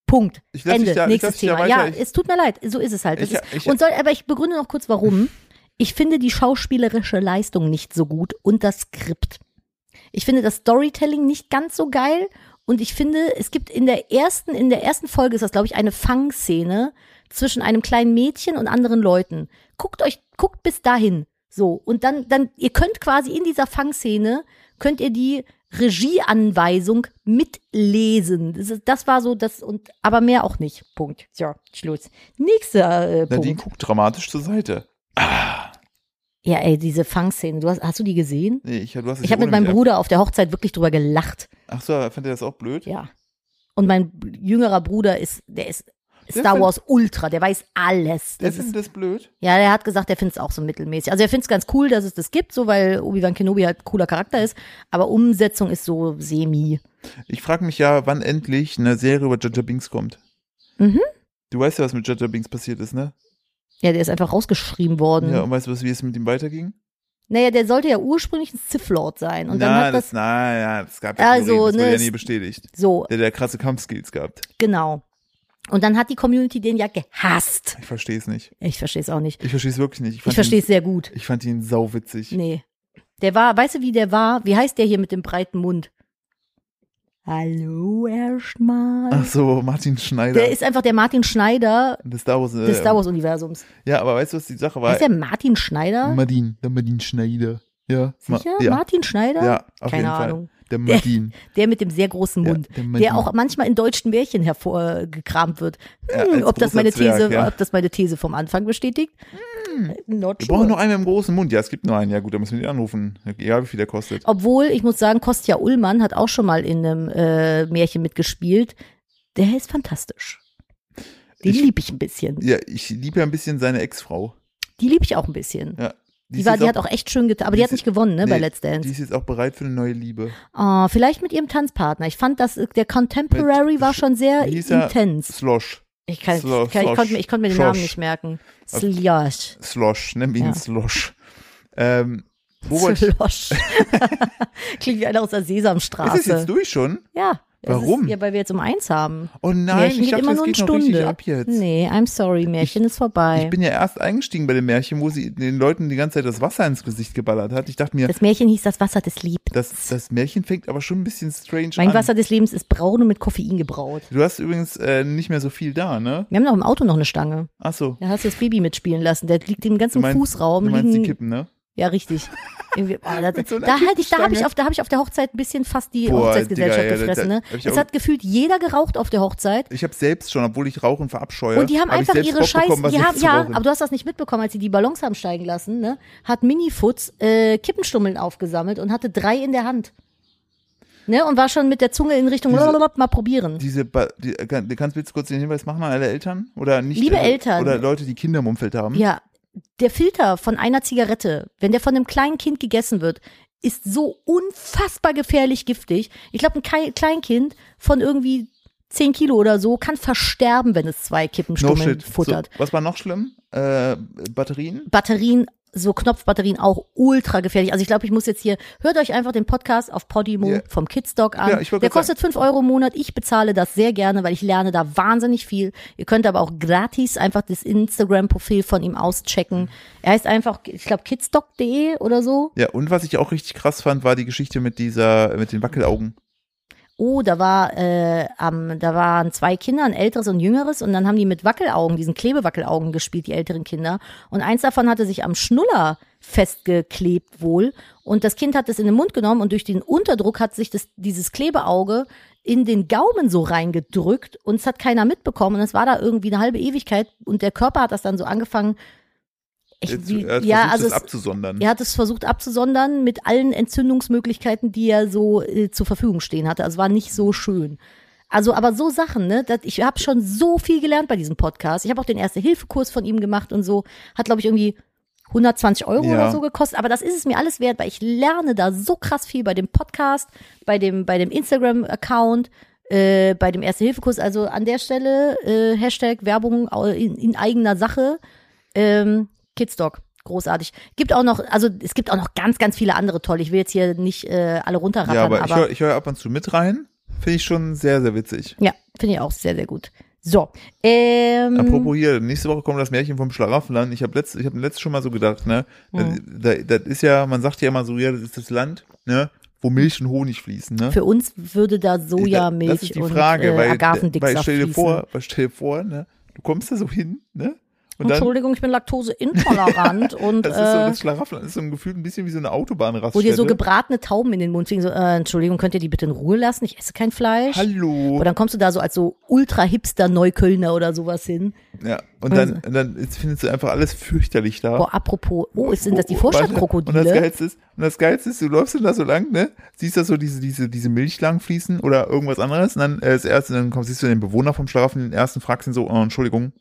Punkt. Ende. da- Nächstes Thema. Ja, Ich- es tut mir leid. So ist es halt. Ich- ist, ich- und soll, aber ich begründe noch kurz, warum. <laughs> Ich finde die schauspielerische Leistung nicht so gut und das Skript. Ich finde das Storytelling nicht ganz so geil und ich finde, es gibt in der ersten, in der ersten Folge ist das, glaube ich, eine Fangszene zwischen einem kleinen Mädchen und anderen Leuten. Guckt euch, guckt bis dahin. So. Und dann, dann, ihr könnt quasi in dieser Fangszene, könnt ihr die Regieanweisung mitlesen. Das, ist, das war so das und aber mehr auch nicht. Punkt. So, Schluss. Nächster äh, Nadine Punkt. guckt dramatisch zur Seite. Ja, ey, diese Fangszene. Du hast, hast du die gesehen? Nee, ich, du hast es Ich habe mit meinem Bruder auf der Hochzeit wirklich drüber gelacht. Ach so, fand ihr das auch blöd? Ja. Und mein jüngerer Bruder ist, der ist Der Star find- Wars Ultra, der weiß alles. Der Das ist, findet das blöd? ja, der hat gesagt, der findet es auch so mittelmäßig. Also er findet es ganz cool, dass es das gibt, so weil Obi-Wan Kenobi halt ein cooler Charakter ist, aber Umsetzung ist so semi. Ich frage mich ja, wann endlich eine Serie über Jaja Binks kommt. Mhm. Du weißt ja, was mit Jaja Binks passiert ist, ne? Ja, der ist einfach rausgeschrieben worden. Ja, und weißt du, was, wie es mit ihm weiterging? Naja, der sollte ja ursprünglich ein Sith Lord sein. Und dann Na, hat das, das, na, ja, das gab ja Also, das ne, wurde ja es- nie bestätigt. so, Der, der krasse Kampfskills gehabt. genau. Und dann hat die Community den ja gehasst. Ich verstehe es nicht. Ich verstehe es auch nicht. Ich verstehe es wirklich nicht. Ich, Ich verstehe es sehr gut. Ich fand ihn sauwitzig. Nee. Der war, weißt du, wie der war? Wie heißt der hier mit dem breiten Mund? Hallo erstmal. Ach so, Martin Schneider. Der ist einfach der Martin Schneider des Star Wars. Äh, des Star Wars Universums. Ja, aber weißt du, was die Sache war? Heißt der Martin Schneider? Martin, der Martin Schneider. Ja. Sicher? Ja, Martin Schneider? ja auf Keine jeden Fall. Ahnung. Der Martin. <laughs> Der mit dem sehr großen Ja, Mund. der Martin. der auch manchmal in deutschen Märchen hervorgekramt wird. Ja, Hm, als ob das meine Zwerg, These, ja. ob das meine These vom Anfang bestätigt? Not Wir sure. brauchen nur einen mit einem großen Mund. Ja, es gibt nur einen. Ja gut, da müssen wir den anrufen. Egal wie viel der kostet. Obwohl, ich muss sagen, Kostja Ullmann hat auch schon mal in einem äh, Märchen mitgespielt. Der ist fantastisch. Den Ich- lieb ich ein bisschen. Ja, ich liebe ja ein bisschen seine Ex-Frau. Die lieb ich auch ein bisschen. Ja. Die, war, die hat auch echt schön getan, aber die die hat nicht gewonnen, ne, bei nee, Let's Die Dance. ist jetzt auch bereit für eine neue Liebe. Ah, vielleicht mit ihrem Tanzpartner. Ich fand, dass der Contemporary Mit- war schon sehr intens. Slosh. Ich, kann, Slo- ich, kann, ich, Slosh. konnte, mir- ich konnte mir den Slosh. Namen nicht merken. Slosh. Slosh. Nenn ihn Ja. Slosh. Ähm, wo Slosh. <laughs> Klingt wie einer aus der ist das jetzt Sesamstraße. durch schon? Ja, Das Warum? Ist, ja, weil wir jetzt um eins haben. Oh nein, Märchen ich geht dachte, immer das nur geht noch richtig Stunde. ab jetzt. Nee, I'm sorry, Märchen ist vorbei. Ich bin ja erst eingestiegen bei dem Märchen, wo sie den Leuten die ganze Zeit das Wasser ins Gesicht geballert hat. Ich dachte mir, das Märchen hieß das Wasser des Lebens. das, das Märchen fängt aber schon ein bisschen strange mein an. Wasser des Lebens ist braun und mit Koffein gebraut. Du hast übrigens äh, nicht mehr so viel da, ne? Wir haben noch im Auto noch eine Stange. Ach so. Da hast du das Baby mitspielen lassen. Der liegt im Du ganzen meinst, Fußraum. du meinst liegen, die Kippen, ne? Ja, richtig. Irgendwie, <laughs> oh, da so da, halt ich, da habe ich, auf, da hab ich auf der Hochzeit ein bisschen fast die Boah, Hochzeitsgesellschaft Digga, ja, gefressen. da- Ne? Es hat gefühlt jeder geraucht auf der Hochzeit. Ich habe selbst schon, obwohl ich Rauchen verabscheue. Und die haben hab einfach ihre Bock Scheiße, bekommen, die haben, ja, aber du hast das nicht mitbekommen, als sie die Ballons haben steigen lassen, ne? Hat Minifutz äh, Kippenstummeln aufgesammelt und hatte drei in der Hand. Ne? Und war schon mit der Zunge in Richtung Diese- mal probieren. Diese, ba die, äh, kann- kannst du jetzt kurz den Hinweis machen an alle Eltern? Oder nicht? Liebe äh, Eltern. Oder Leute, die Kinder im Umfeld haben. Ja, der Filter von einer Zigarette, wenn der von einem kleinen Kind gegessen wird, ist so unfassbar gefährlich giftig. Ich glaube, ein Kleinkind von irgendwie 10 Kilo oder so kann versterben, wenn es zwei No Kippenstummeln shit. futtert. So, was war noch schlimm? Äh, Batterien? Batterien, so Knopfbatterien auch ultra gefährlich. Also ich glaube, ich muss jetzt hier, hört euch einfach den Podcast auf Podimo Ja. vom Kidstock an. Ja, Der kostet 5 Euro im Monat. Ich bezahle das sehr gerne, weil ich lerne da wahnsinnig viel. Ihr könnt aber auch gratis einfach das Instagram-Profil von ihm auschecken. Er heißt einfach, ich glaube, kidstock.de oder so. Ja, und was ich auch richtig krass fand, war die Geschichte mit dieser, mit den Wackelaugen. Oh, da war, äh, am, da waren zwei Kinder, ein älteres und jüngeres, und dann haben die mit Wackelaugen, diesen Klebewackelaugen gespielt, die älteren Kinder. Und eins davon hatte sich am Schnuller festgeklebt wohl. Und das Kind hat es in den Mund genommen und durch den Unterdruck hat sich das, dieses Klebeauge in den Gaumen so reingedrückt und es hat keiner mitbekommen und es war da irgendwie eine halbe Ewigkeit und der Körper hat das dann so angefangen. Ich, wie, er hat ja, versucht, also es, abzusondern. er hat es versucht abzusondern mit allen Entzündungsmöglichkeiten, die er so äh, zur Verfügung stehen hatte. Also war nicht so schön. Also, aber so Sachen, ne? Das, ich habe schon so viel gelernt bei diesem Podcast. Ich habe auch den Erste-Hilfe-Kurs von ihm gemacht und so. Hat, glaube ich, irgendwie 120 Euro Ja. oder so gekostet. Aber das ist es mir alles wert, weil ich lerne da so krass viel bei dem Podcast, bei dem, bei dem Instagram-Account, äh, bei dem Erste-Hilfe-Kurs. Also an der Stelle äh, Hashtag Werbung in, in eigener Sache. Ähm, Kidstock. Großartig. Gibt auch noch, also es gibt auch noch ganz, ganz viele andere tolle. Ich will jetzt hier nicht äh, alle runterrattern, ja, aber, aber, ich höre ich hör ab und zu mit rein. Finde ich schon sehr, sehr witzig. ja, finde ich auch sehr, sehr gut. So, ähm, Apropos hier, nächste Woche kommt das Märchen vom Schlaraffenland. Ich habe letzt, ich habe letztes schon mal so gedacht, ne? Mhm. Da, da, das ist ja, man sagt ja immer so, ja, das ist das Land, ne? Wo Milch und Honig fließen, ne? für uns würde da Sojamilch das ist die und Frage, äh, weil, weil Agavendicksaft stell dir fließen. vor, weil stell dir vor, ne? Du kommst da so hin, ne? Und dann, Entschuldigung, ich bin laktoseintolerant <laughs> und das ist so, äh, das Schlaraffenland ist so ein Gefühl ein bisschen wie so eine Autobahnraststätte. wo dir so gebratene Tauben in den Mund fliegen, so, äh, Entschuldigung, könnt ihr die bitte in Ruhe lassen? Ich esse kein Fleisch. Hallo. Und dann kommst du da so als so ultra-hipster Neuköllner oder sowas hin. Ja, und dann, und dann findest du einfach alles fürchterlich da. Boah, apropos, oh, sind das die warte. Und das Vorstadtkrokodile? Geilste ist, und das Geilste ist, du läufst dann da so lang, ne? Siehst da so diese, diese, diese Milch lang fließen oder irgendwas anderes. Und dann, äh, das erste, dann kommst, siehst du den Bewohner vom Schlafen, den ersten fragst ihn so, oh, Entschuldigung,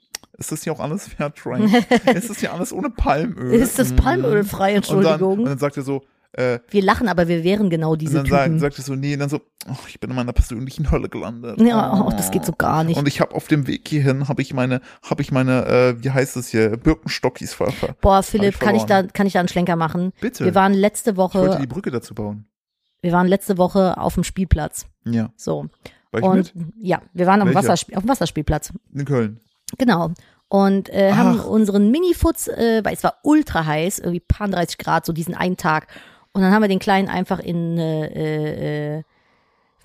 ist das hier auch alles Fairtrade? <laughs> ist das hier alles ohne Palmöl? Ist das palmölfrei, Und dann, Entschuldigung? und dann sagt er so, äh, Wir lachen, aber wir wären genau und diese dann sagt, Typen. sagt er so, nee, und dann so, oh, ich bin in meiner persönlichen Hölle gelandet. ja, oh, das geht so gar nicht. Und ich habe auf dem Weg hierhin, habe ich meine, habe ich meine, äh, wie heißt das hier, Birkenstockis ver, Boah, Philipp, ich kann ich da, kann ich da einen Schlenker machen? Bitte. Wir waren letzte ich wollte Woche, die Brücke dazu bauen. wir waren letzte Woche auf dem Spielplatz. Ja. So. War ich Und mit? ja, wir waren am? Wasserspiel, auf dem Wasserspielplatz. In Köln. Genau. Und äh, haben Ach. unseren Minifutz, äh, weil es war ultra heiß, irgendwie paar 30 Grad, so diesen einen Tag. Und dann haben wir den Kleinen einfach in äh, äh,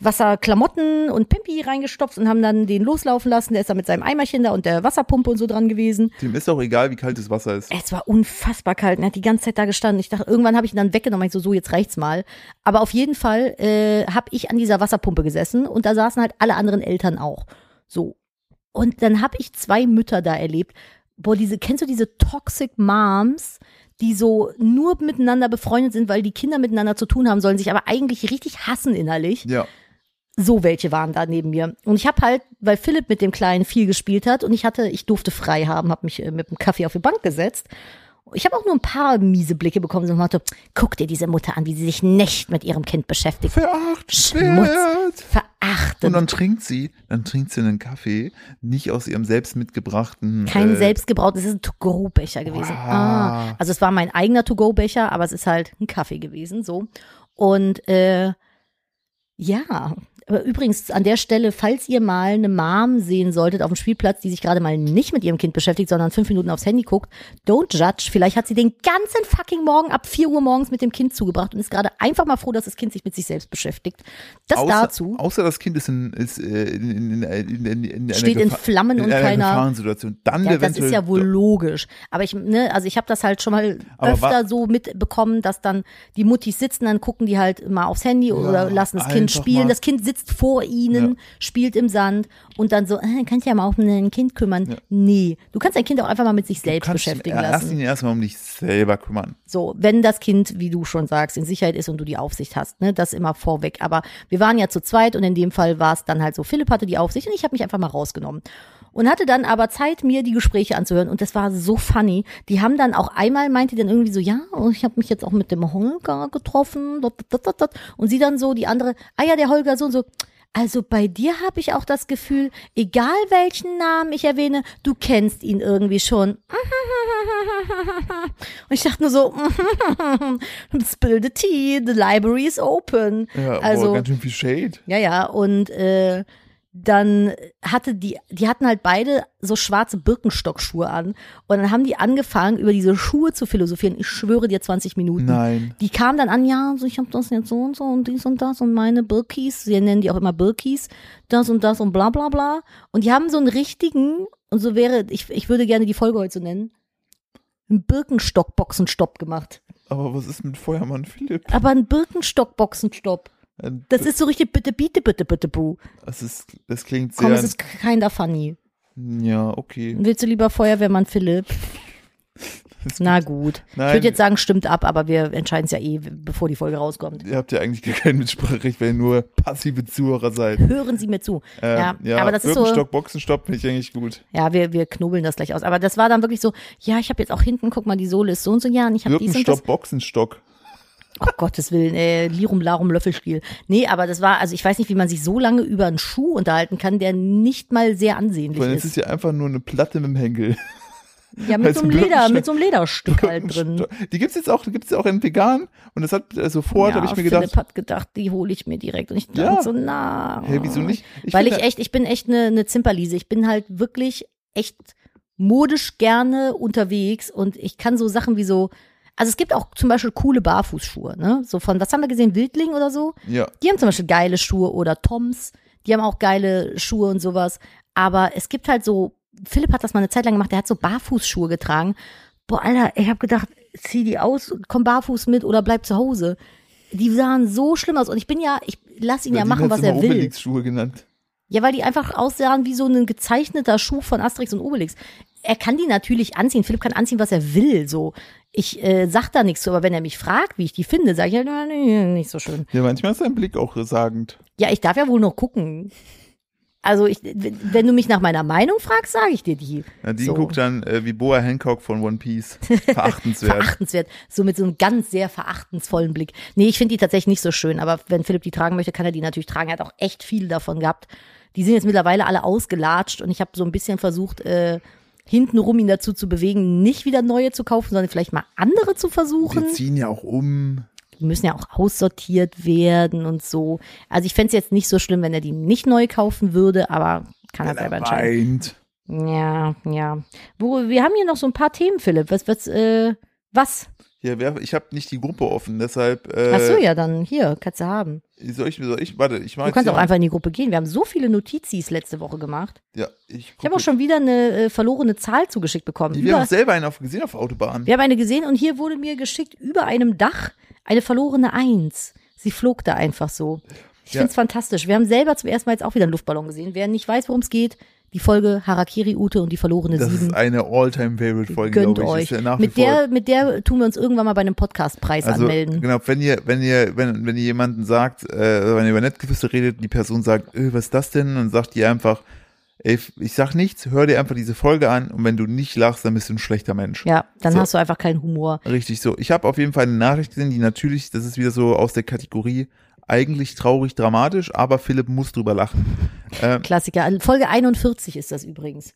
Wasserklamotten und Pimpi reingestopft und haben dann den loslaufen lassen. Der ist dann mit seinem Eimerchen da und der Wasserpumpe und so dran gewesen. Dem ist auch egal, wie kalt das Wasser ist. Es war unfassbar kalt. Er hat die ganze Zeit da gestanden. Ich dachte, irgendwann habe ich ihn dann weggenommen. Ich so, so, jetzt reicht's mal. Aber auf jeden Fall äh, habe ich an dieser Wasserpumpe gesessen und da saßen halt alle anderen Eltern auch. So. Und dann habe ich zwei Mütter da erlebt. Boah, diese, kennst du diese Toxic Moms, die so nur miteinander befreundet sind, weil die Kinder miteinander zu tun haben sollen, sich aber eigentlich richtig hassen innerlich? Ja. so welche waren da neben mir. Und ich habe halt, weil Philipp mit dem Kleinen viel gespielt hat und ich hatte, ich durfte frei haben, habe mich äh, mit dem Kaffee auf die Bank gesetzt. Ich habe auch nur ein paar miese Blicke bekommen, so nach guck dir diese Mutter an, wie sie sich nicht mit ihrem Kind beschäftigt. Verachtenswert. Und dann trinkt sie, dann trinkt sie einen Kaffee, nicht aus ihrem selbst mitgebrachten. Kein äh, selbstgebrautes, es ist ein To-Go-Becher gewesen. Wow. Ah, also es war mein eigener To-Go-Becher, aber es ist halt ein Kaffee gewesen, so. Und äh, ja, Aber übrigens, an der Stelle, falls ihr mal eine Mom sehen solltet auf dem Spielplatz, die sich gerade mal nicht mit ihrem Kind beschäftigt, sondern fünf Minuten aufs Handy guckt, don't judge. Vielleicht hat sie den ganzen fucking Morgen ab 4 Uhr morgens mit dem Kind zugebracht und ist gerade einfach mal froh, dass das Kind sich mit sich selbst beschäftigt. Das außer, dazu. Außer das Kind ist in, ist, äh, in, in, in, in, in Steht in Flammen in und einer keiner- Gefahrensituation. Dann Ja, das ist ja wohl logisch. Aber ich, ne, also ich habe das halt schon mal öfter so mitbekommen, dass dann die Muttis sitzen, dann gucken die halt mal aufs Handy oder lassen das Kind spielen. Das Kind sitzt vor ihnen, spielt im Sand und dann so, äh, kannst ja mal auf ein Kind kümmern. Nee, du kannst dein Kind auch einfach mal mit sich selbst beschäftigen lassen. ihn erstmal um dich selber kümmern. So, wenn das Kind, wie du schon sagst, in Sicherheit ist und du die Aufsicht hast, ne, das immer vorweg. Aber wir waren ja zu zweit und in dem Fall war es dann halt so, Philipp hatte die Aufsicht und ich habe mich einfach mal rausgenommen. Und hatte dann aber Zeit, mir die Gespräche anzuhören. Und das war so funny. Die haben dann auch einmal, meinte dann irgendwie so, ja, und ich habe mich jetzt auch mit dem Holger getroffen. Und sie dann so, die andere, ah ja, der Holger so und so. Also bei dir habe ich auch das Gefühl, egal welchen Namen ich erwähne, du kennst ihn irgendwie schon. <laughs> Und ich dachte nur so, <laughs> spill the tea, the library is open. Ja, also, boah, ganz schön viel Shade. ja, ja, und äh, dann hatte die, die hatten halt beide so schwarze Birkenstockschuhe an. Und dann haben die angefangen, über diese Schuhe zu philosophieren. Ich schwöre dir 20 Minuten. Nein. Die kamen dann an, ja, so ich habe das jetzt so und so und dies und das und meine Birkis, sie nennen die auch immer Birkis, das und das und bla bla bla. Und die haben so einen richtigen, und so wäre, ich, ich würde gerne die Folge heute so nennen, einen Birkenstock-Boxenstopp gemacht. Aber was ist mit Feuermann Philipp? Aber ein Birkenstock-Boxenstopp. Das Bi- ist so richtig bitte, bitte, bitte, bitte, bu. das, ist, das klingt Komm, sehr. es ist keiner funny. ja, okay. Willst du lieber Feuerwehrmann Philipp? <laughs> Na gut. Ich Nein. würde jetzt sagen, stimmt ab, aber wir entscheiden es ja eh, bevor die Folge rauskommt. Ihr habt ja eigentlich gar kein Mitspracherecht, weil ihr nur passive Zuhörer seid. Hören Sie mir zu. Ähm, ja, ja, aber das ist so. Birkenstock, Boxenstopp finde ich eigentlich gut. Ja, wir, wir knobeln das gleich aus. Aber das war dann wirklich so, ja, ich habe jetzt auch hinten, guck mal, die Sohle ist so und so, ja, und ich habe dies und das. Boxenstock. Oh Gottes Willen, äh, Lirum Larum Löffelstiel. Nee, aber das war, also ich weiß nicht, wie man sich so lange über einen Schuh unterhalten kann, der nicht mal sehr ansehnlich Weil es ist. ist ja einfach nur eine Platte mit dem Henkel. Ja, mit so einem Leder, mit so einem Lederstück <laughs> halt drin. Die gibt's jetzt auch, die gibt's auch in vegan. Und das hat sofort, ja, habe ich mir Philipp gedacht, hat gedacht, die hole ich mir direkt. Und ich dachte Ja. so, na. hey, wieso nicht? Ich Weil ich echt, ich bin echt eine, eine Zimperliese. Ich bin halt wirklich echt modisch gerne unterwegs und ich kann so Sachen wie so, also es gibt auch zum Beispiel coole Barfußschuhe, ne? So von, was haben wir gesehen, Wildling oder so? Ja, Die haben zum Beispiel geile Schuhe oder Toms, die haben auch geile Schuhe und sowas. Aber es gibt halt so, Philipp hat das mal eine Zeit lang gemacht, der hat so Barfußschuhe getragen. Boah, Alter, ich habe gedacht, zieh die aus, komm barfuß mit oder bleib zu Hause. Die sahen so schlimm aus und ich bin ja, ich lass ihn ja Berlin machen, was er will. Obelix-Schuhe genannt. Ja, weil die einfach aussahen wie so ein gezeichneter Schuh von Asterix und Obelix. Er kann die natürlich anziehen. Philipp kann anziehen, was er will. So, ich äh, sag da nichts zu, aber wenn er mich fragt, wie ich die finde, sage ich halt, na, nee, nicht so schön. Ja, manchmal ist sein Blick auch sagend. Ja, ich darf ja wohl noch gucken. Also, ich, wenn du mich nach meiner Meinung fragst, sage ich dir die. Nadine So. guckt dann äh, wie Boa Hancock von One Piece. <laughs> Verachtenswert. Verachtenswert. So mit so einem ganz sehr verachtensvollen Blick. Nee, ich finde die tatsächlich nicht so schön, aber wenn Philipp die tragen möchte, kann er die natürlich tragen. Er hat auch echt viel davon gehabt. Die sind jetzt mittlerweile alle ausgelatscht und ich habe so ein bisschen versucht, äh, hintenrum ihn dazu zu bewegen, nicht wieder neue zu kaufen, sondern vielleicht mal andere zu versuchen. Wir ziehen ja auch um. Die müssen ja auch aussortiert werden und so. Also ich fände es jetzt nicht so schlimm, wenn er die nicht neu kaufen würde, aber kann er Wenn er selber entscheiden. weint. Ja, ja. Wo, wir haben hier noch so ein paar Themen, Philipp. Was, was, äh, was? Ja, wer, ich habe nicht die Gruppe offen, deshalb. Äh, Ach so, ja, dann hier, kannst du haben. Soll ich, soll ich, warte, ich mach Du kannst auch einfach in die Gruppe gehen. Wir haben so viele Notizis letzte Woche gemacht. Ja, ich, Ich habe auch schon wieder eine äh, verlorene Zahl zugeschickt bekommen. Wir haben Über, auch selber einen auf, gesehen auf der Autobahn. wir haben eine gesehen und hier wurde mir geschickt, über einem Dach eine verlorene Eins. Sie flog da einfach so. Ich Ja. find's fantastisch. Wir haben selber zum ersten Mal jetzt auch wieder einen Luftballon gesehen. Wer nicht weiß, worum es geht, die Folge Harakiri Ute und die verlorene Das Sieben. ist eine All-Time-Favorite-Folge, glaube ich. euch. Ja mit der, mit der tun wir uns irgendwann mal bei einem Podcastpreis also, anmelden. genau, wenn ihr, wenn ihr, wenn, wenn ihr jemanden sagt, äh, wenn ihr über Nettgeflüster redet, die Person sagt, äh, was ist das denn? Und sagt ihr einfach, ey, ich sag nichts, hör dir einfach diese Folge an und wenn du nicht lachst, dann bist du ein schlechter Mensch. Ja, dann So. hast du einfach keinen Humor. Richtig so. Ich habe auf jeden Fall eine Nachricht gesehen, die natürlich, das ist wieder so aus der Kategorie eigentlich traurig, dramatisch, aber Philipp muss drüber lachen. <laughs> Ähm, Klassiker. Folge 41 ist das übrigens.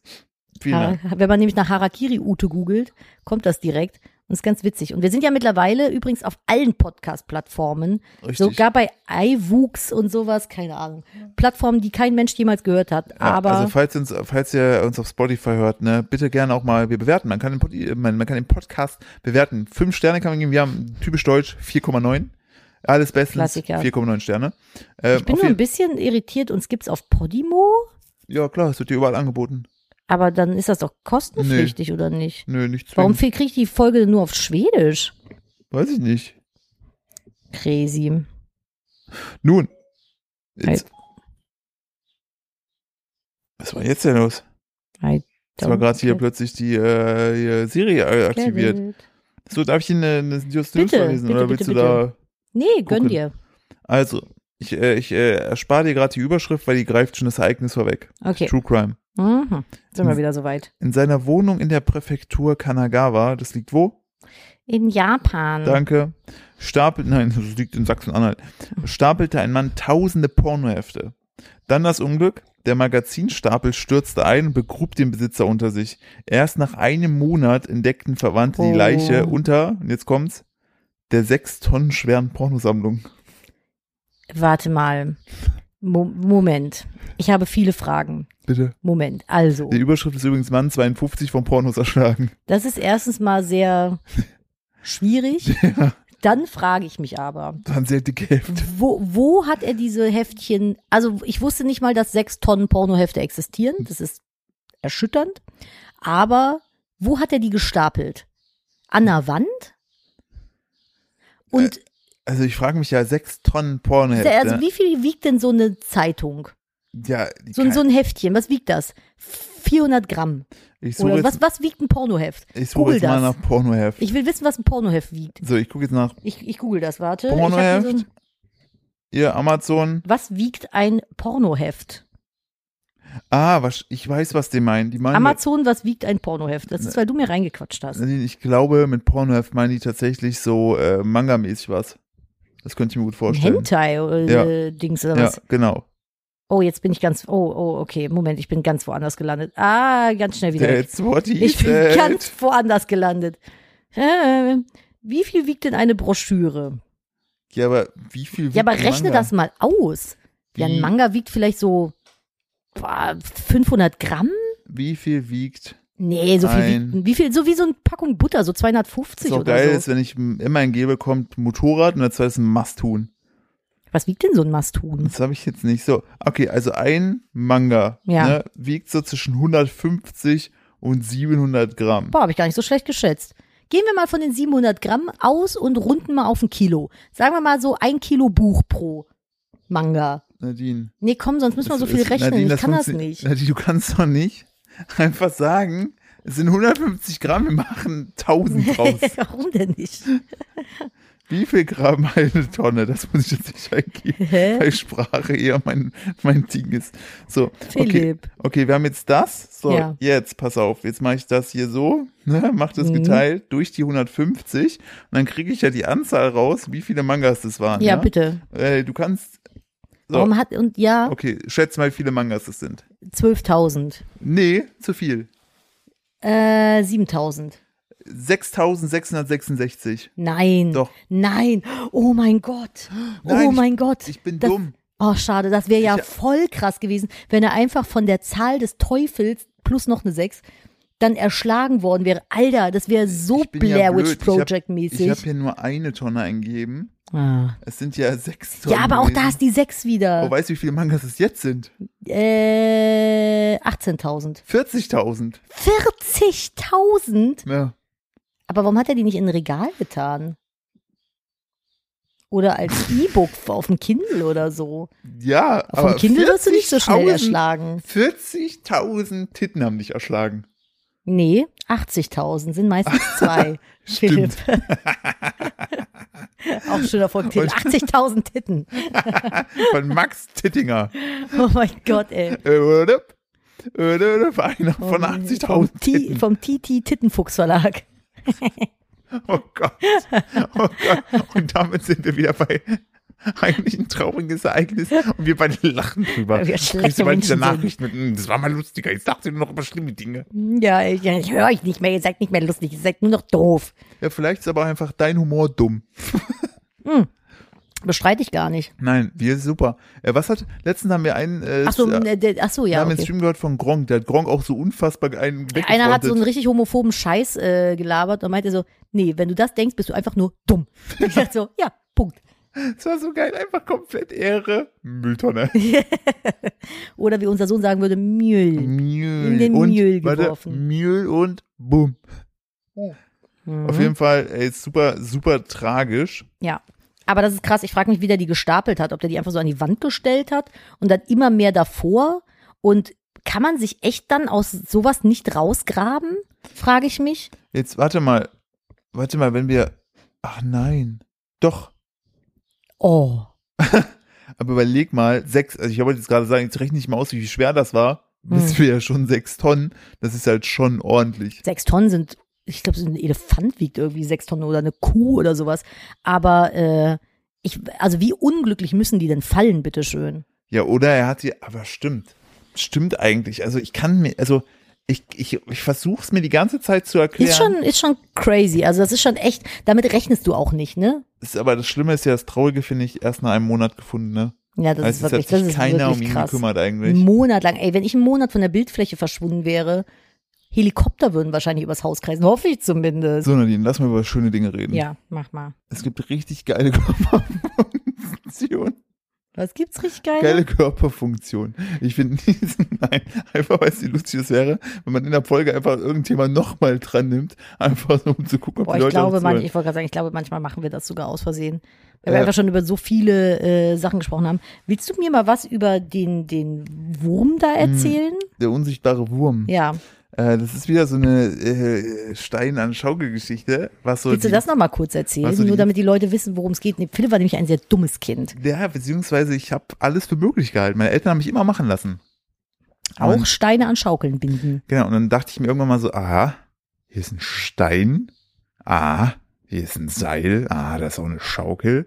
vielen Dank. Wenn man nämlich nach Harakiri Ute googelt, kommt das direkt. Und ist ganz witzig. Und wir sind ja mittlerweile übrigens auf allen Podcast-Plattformen, sogar bei iWooks und sowas, keine Ahnung. Plattformen, die kein Mensch jemals gehört hat. Ja, Aber also falls, ihr uns, falls ihr uns auf Spotify hört, ne, bitte gerne auch mal, wir bewerten. Man kann den, man, man kann den Podcast bewerten. Fünf Sterne kann man geben. Wir haben typisch deutsch 4,9. Alles bestens. Klassiker. 4,9 Sterne. Ähm, ich bin nur ein bisschen irritiert, uns gibt's auf Podimo, ja, klar, es wird dir überall angeboten. aber dann ist das doch kostenpflichtig, oder nicht? Nö, nicht Warum zwingend. kriege ich die Folge nur auf Schwedisch? Weiß ich nicht. Crazy. Nun. Jetzt, Halt. Was war jetzt denn los? I Jetzt war gerade hier plötzlich die äh, Serie äh, aktiviert. So, darf ich Ihnen eine, News vorlesen? oder bitte, willst du bitte. da. Nee, gönn Gucken. dir. Also, ich, äh, ich äh, erspare dir gerade die Überschrift, weil die greift schon das Ereignis vorweg. Okay. True Crime. Mhm. Sind wir wieder soweit. In seiner Wohnung in der Präfektur Kanagawa, das liegt wo? In Japan. Danke. Stapelt, nein, das liegt in Sachsen-Anhalt. Stapelte ein Mann tausende Pornohefte. Dann das Unglück. Der Magazinstapel stürzte ein und begrub den Besitzer unter sich. Erst nach einem Monat entdeckten Verwandte die Oh. Leiche unter, und jetzt kommt's, der sechs Tonnen schweren Pornosammlung. Warte mal. Mo Moment. Ich habe viele Fragen. Bitte. Moment. Also, Die Überschrift ist übrigens Mann 52 vom Pornos erschlagen. das ist erstens mal sehr schwierig. <laughs> Ja, Dann frage ich mich aber, waren sehr dicke Hefte. wo, wo hat er diese Heftchen? Also, ich wusste nicht mal, dass sechs Tonnen Pornohefte existieren. Das ist erschütternd. Aber wo hat er die gestapelt? An der Wand? Und Also ich frage mich ja, sechs Tonnen Pornohefte. also, wie viel wiegt denn so eine Zeitung? ja, So, so ein Heftchen, was wiegt das? 400 Gramm. Oder was, was wiegt ein Pornoheft? ich suche Google jetzt mal das. nach Pornoheft. Ich will wissen, was ein Pornoheft wiegt. so, ich gucke jetzt nach Ich, ich google das, warte. Pornoheft. so Ihr Amazon. was wiegt ein Pornoheft? Ah, was, ich weiß, was die meinen. Die meinen, Amazon, was wiegt ein Pornoheft? Das ist, weil du mir reingequatscht hast. ich glaube, mit Pornoheft meinen die tatsächlich so äh, Manga-mäßig was. Das könnte ich mir gut vorstellen. Hentai-Dings oder Ja, was? genau. Oh, jetzt bin ich ganz, oh, oh, okay, Moment, ich bin ganz woanders gelandet. Ah, ganz schnell wieder. That's what he Ich bin said. ganz woanders gelandet. Äh, wie viel wiegt denn eine Broschüre? Ja, aber wie viel wiegt Ja, aber rechne Manga? das mal aus. Ja, ein Wie- Manga wiegt vielleicht so boah, 500 Gramm? Wie viel wiegt? Nee, so viel Ein- wiegt, wie viel, so wie so eine Packung Butter, so 250 Was auch oder geil so. ist, wenn ich immer eingebe, kommt Motorrad und als zweites ein Masthuhn. Was wiegt denn so ein Masthuhn? Das habe ich jetzt nicht so. Okay, also ein Manga Ja. ne, wiegt so zwischen 150 und 700 Gramm. Boah, habe ich gar nicht so schlecht geschätzt. Gehen wir mal von den 700 Gramm aus und runden mal auf ein Kilo. Sagen wir mal so ein Kilo Buch pro Manga. Nadine. Nee, komm, sonst müssen wir so viel ist- rechnen. Nadine, ich kann das nicht. Nadine, du kannst doch nicht einfach sagen, es sind 150 Gramm, wir machen 1000 draus. <laughs> Warum denn nicht? Wie viel Gramm eine Tonne? Das muss ich jetzt nicht eingeben, Hä? weil Sprache eher mein, mein Ding ist. So, okay. Philipp. Okay, wir haben jetzt das. So, Ja. jetzt, pass auf, jetzt mache ich das hier so, ne, mach das Mhm. geteilt durch die 150 und dann kriege ich ja die Anzahl raus, wie viele Mangas das waren. Ja, Ja, bitte. Äh, du kannst, so, Warum hat, und ja, okay, schätz mal, wie viele Mangas das sind. 12.000. Nee, zu viel. Äh, 7.000. 6666. Nein. Doch. Nein. Oh mein Gott. Nein, oh ich- mein Gott. Ich bin das, dumm. Oh, schade. Das wäre ja Ich- voll krass gewesen, wenn er einfach von der Zahl des Teufels plus noch eine 6 dann erschlagen worden wäre. Alter, das wäre so Ich Blair Witch. Ich hab- Project Ich mäßig. habe hier nur eine Tonne eingegeben. Ah. Es sind ja sechs Tonnen. Ja, aber auch da ist die 6 wieder. Oh, weißt du, wie viele Mangas es jetzt sind? Äh, 18.000. 40.000. 40.000? Ja. Aber warum hat er die nicht in ein Regal getan? Oder als E-Book <laughs> auf dem Kindle oder so. Ja, Auf dem aber Kindle wirst du nicht so schnell 40.000 erschlagen. 40.000 Titten haben dich erschlagen. Nee, 80.000 sind meistens <laughs> zwei. Stimmt. Philipp. <laughs> Auch schöner Folgetitel. Und- 80.000 Titten. <laughs> Von Max Tittinger. Oh mein Gott, ey. Äh? Äh, oder? Einer von Vom 80.000 T- Titten. Vom TT Tittenfuchs Verlag. Oh Gott. Oh Gott. Und damit sind wir wieder bei <laughs> eigentlich ein trauriges Ereignis und wir beide lachen drüber. Wir schlechte Menschen sind. Nachricht mit, "Hm, das war mal lustiger, jetzt sagt ihr nur noch über schlimme Dinge. Ja, ich, ich höre euch nicht mehr, ihr seid nicht mehr lustig, ihr seid nur noch doof. Ja, vielleicht ist aber einfach dein Humor dumm. <laughs> Bestreite ich gar nicht. Nein, wir ist super. Äh, was hat, letztens haben wir einen, äh, Ach so, äh, äh, ach so wir ja. haben den Okay. Stream gehört von Gronk, der hat Gronk auch so unfassbar einen Einer hat so einen richtig homophoben Scheiß äh, gelabert und meinte so, nee, wenn du das denkst, bist du einfach nur dumm. <laughs> Ich dachte so, ja, Punkt. Das war so geil, einfach komplett Ehre. Mülltonne. <laughs> Oder wie unser Sohn sagen würde, Müll. Müll. In den und, Müll warte, geworfen. Müll und bumm. Mhm. Auf jeden Fall, ey, ist super, super tragisch. Ja. Aber das ist krass. Ich frage mich, wie der die gestapelt hat. Ob der die einfach so an die Wand gestellt hat und dann immer mehr davor. Und kann man sich echt dann aus sowas nicht rausgraben? Frage ich mich. Jetzt, warte mal. Warte mal, wenn wir, ach nein. Doch. Oh. <laughs> Aber überleg mal, sechs, also ich wollte jetzt gerade sagen, jetzt rechne ich mal aus, wie schwer das war. Hm. Wissen wir ja schon sechs Tonnen. Das ist halt schon ordentlich. Sechs Tonnen sind, ich glaube, so ein Elefant wiegt irgendwie sechs Tonnen oder eine Kuh oder sowas. Aber äh, ich, also wie unglücklich müssen die denn fallen, bitteschön? Ja, oder er hat die, aber stimmt. Stimmt eigentlich. Also ich kann mir, also ich, ich, ich versuche es mir die ganze Zeit zu erklären. Ist schon, ist schon crazy. Also das ist schon echt, damit rechnest du auch nicht, ne? Ist, aber das Schlimme ist ja, das Traurige finde ich erst nach einem Monat gefunden, ne? Ja, das Also ist wirklich, das ist keiner um ihn krass. gekümmert eigentlich. Einen Monat lang. Ey, wenn ich einen Monat von der Bildfläche verschwunden wäre, Helikopter würden wahrscheinlich übers Haus kreisen. Hoffe ich zumindest. So, Nadine, lass mal über schöne Dinge reden. Ja, mach mal. Es gibt richtig geile <laughs> Körperfunktionen. Was gibt's richtig geil? Geile Körperfunktion. Ich finde <laughs> diesen, nein, einfach weil es wie lustig das wäre, wenn man in der Folge einfach irgendjemand nochmal dran nimmt, einfach so, um zu gucken, ob Boah, die ich Leute glaube, auch manch, zuhören. ich wollte gerade sagen, ich glaube, manchmal machen wir das sogar aus Versehen. Weil wir Ja. einfach schon über so viele äh, Sachen gesprochen haben. Willst du mir mal was über den, den Wurm da Hm. erzählen? Der unsichtbare Wurm. Ja. Äh, das ist wieder so eine äh, Stein an Schaukelgeschichte, was so Willst du die- das nochmal kurz erzählen? so Nur die- damit die Leute wissen, worum es geht. Nee, Philipp war nämlich ein sehr dummes Kind. Ja, beziehungsweise ich habe alles für möglich gehalten. Meine Eltern haben mich immer machen lassen. Auch Und- Steine an Schaukeln binden. Genau, und dann dachte ich mir irgendwann mal so, aha, hier ist ein Stein, ah, hier ist ein Seil, ah, da ist auch eine Schaukel.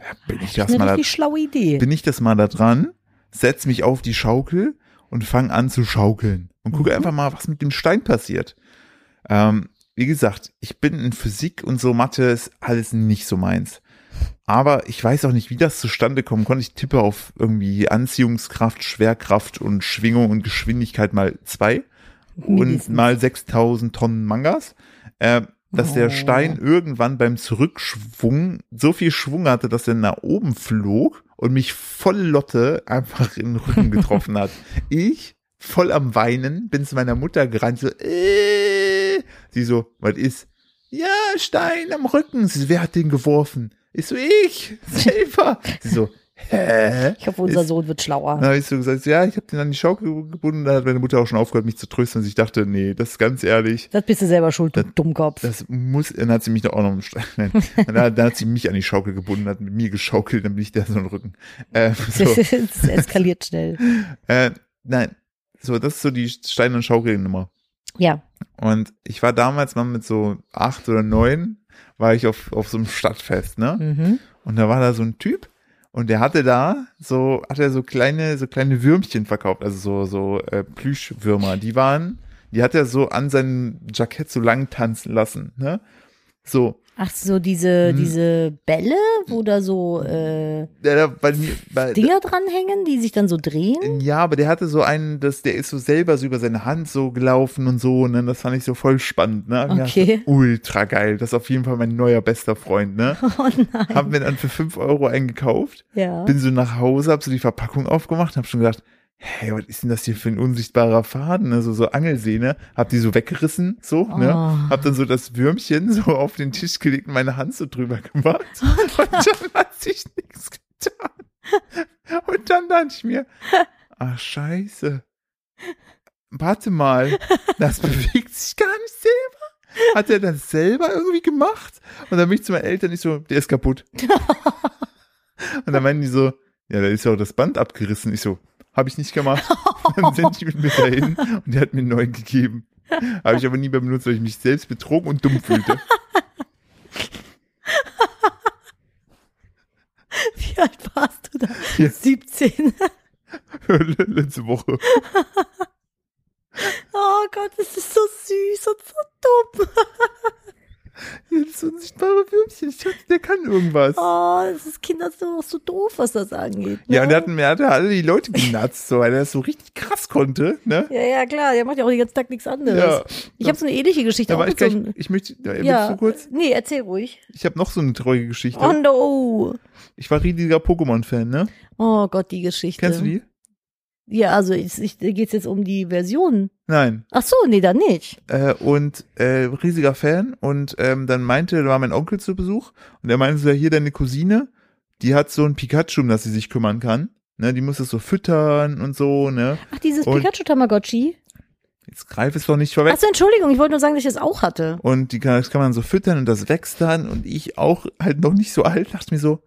Ja, bin ich das Eine mal da, schlaue Idee. bin ich das mal da dran, setz mich auf die Schaukel und fang an zu schaukeln und gucke Mhm. einfach mal, was mit dem Stein passiert. Ähm, wie gesagt, ich bin in Physik und so Mathe ist alles nicht so meins. Aber ich weiß auch nicht, wie das zustande kommen konnte. Ich tippe auf irgendwie Anziehungskraft, Schwerkraft und Schwingung und Geschwindigkeit mal zwei und Mindestens. mal 6000 Tonnen Mangas. Äh, dass der Oh. Stein irgendwann beim Zurückschwung so viel Schwung hatte, dass er nach oben flog und mich voll Lotte einfach in den Rücken <laughs> getroffen hat. Ich voll am Weinen, bin zu meiner Mutter gerannt, so, äh, sie so, was ist? Ja, Stein am Rücken. Sie so, wer hat den geworfen? Ich so, ich, <laughs> selber. Sie so, hä? Ich hoffe, unser Ist- Sohn wird schlauer. Dann habe ich so gesagt, ja, ich habe den an die Schaukel gebunden. Da hat meine Mutter auch schon aufgehört, mich zu trösten. Und ich dachte, nee, das ist ganz ehrlich. Das bist du selber schuld, du Das- Dummkopf. Das muss, dann hat sie mich doch auch noch. <laughs> Nein, dann, dann hat sie mich an die Schaukel gebunden, hat mit mir geschaukelt, dann bin ich da so im Rücken. Äh, <laughs> so, das eskaliert schnell. äh, nein, so, das ist so die Stein- und Schaukelnummer. Ja. Und ich war damals mal mit so acht oder neun, war ich auf, auf so einem Stadtfest, ne? Mhm. Und da war da so ein Typ und der hatte da so, hat er so kleine, so kleine Würmchen verkauft, also so, so äh, Plüschwürmer. Die waren, die hat er so an seinem Jackett so lang tanzen lassen, ne? So, Ach so, diese, Hm. diese Bälle, wo da so äh, der, der, bei mir, bei, Dinger dranhängen, die sich dann so drehen. ja, aber der hatte so einen, das, der ist so selber so über seine Hand so gelaufen und so, ne? Das fand ich so voll spannend, ne? Okay. gedacht, ultra geil. Das ist auf jeden Fall mein neuer bester Freund, ne? <laughs> Oh nein. Haben wir dann für fünf Euro eingekauft. Ja. bin so nach Hause, hab so die Verpackung aufgemacht, hab schon gedacht, hey, was ist denn das hier für ein unsichtbarer Faden, ne? so, so Angelsehne, hab die so weggerissen, so, ne, Oh. hab dann so das Würmchen so auf den Tisch gelegt und meine Hand so drüber gemacht <laughs> und dann hat sich nichts getan. Und dann dachte ich mir, ach scheiße, warte mal, das bewegt sich gar nicht selber. Hat er das selber irgendwie gemacht? Und dann bin ich zu meinen Eltern nicht so, der ist kaputt. <laughs> Und dann meinen die so, ja, da ist ja auch das Band abgerissen. Ich so, habe ich nicht gemacht. <laughs> Dann sind die mit mir dahin und die hat mir einen neuen gegeben. Habe ich aber nie mehr benutzt, weil ich mich selbst betrogen und dumm fühlte. <laughs> Wie alt 17. <laughs> Letzte Woche. Oh Gott, das ist so süß und so dumm. Das unsichtbare Würmchen, Schatz, der kann irgendwas. Oh, das ist Kinder so, auch so doof, was das angeht. Ne? Ja, und der hat, er hat alle die Leute genatzt, so, weil er das so richtig krass konnte, ne? ja, ja, klar, der macht ja auch den ganzen Tag nichts anderes. Ja. Ich habe so eine ähnliche Geschichte war ich so gleich, einem, ich möchte, ja, ja, so kurz, nee, erzähl ruhig. ich habe noch so eine traurige Geschichte. Oh no. Ich war riesiger Pokémon-Fan, ne? Oh Gott, die Geschichte. Kennst du die? Ja, also ich, ich, geht's jetzt um die Version. Nein. Ach so, nee, dann nicht. Äh, und äh, riesiger Fan und ähm, dann meinte, da war mein Onkel zu Besuch und der meinte so, ja, hier deine Cousine, die hat so ein Pikachu, um das sie sich kümmern kann. Ne, die muss es so füttern und so, ne? Ach, dieses Und- Pikachu Tamagotchi. Jetzt greif es doch nicht vorweg. Ach so, Entschuldigung, ich wollte nur sagen, dass ich das auch hatte. Und die kann, das kann man so füttern und das wächst dann und ich auch halt noch nicht so alt, dachte mir so,